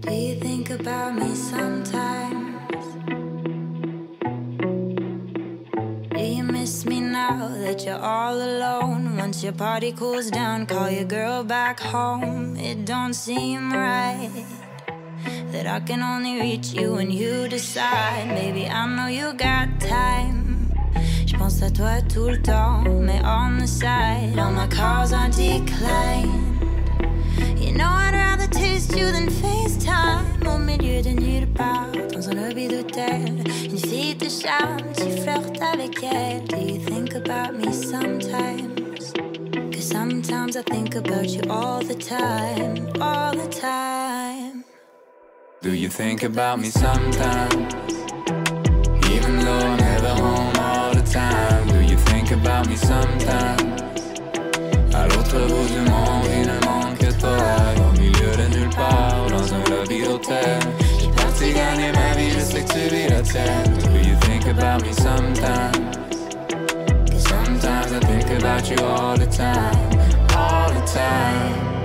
Do you think about me sometimes? Do you miss me now that you're all alone? Once your party cools down, call your girl back home. It don't seem right that I can only reach you when you decide. Maybe I know you got time. Je pense à toi tout le temps, mais on the side, all my calls are declined. You know I'd rather taste you than FaceTime Au milieu de nulle part, dans un lobby d'hôtel Une fille te charme, tu flirtes avec elle Do you think about me sometimes? Cause sometimes I think about you all the time All the time Do you think about me sometimes? Even though I'm never home all the time. Do you think about me sometimes? À l'autre bout du monde, il ne manque que toi. Au milieu de nulle part, dans un lobby d'hôtel. J'ai parti gagner ma vie, je sais que tu vis la tienne. Do you think about me sometimes? Cause sometimes I think about you all the time, all the time.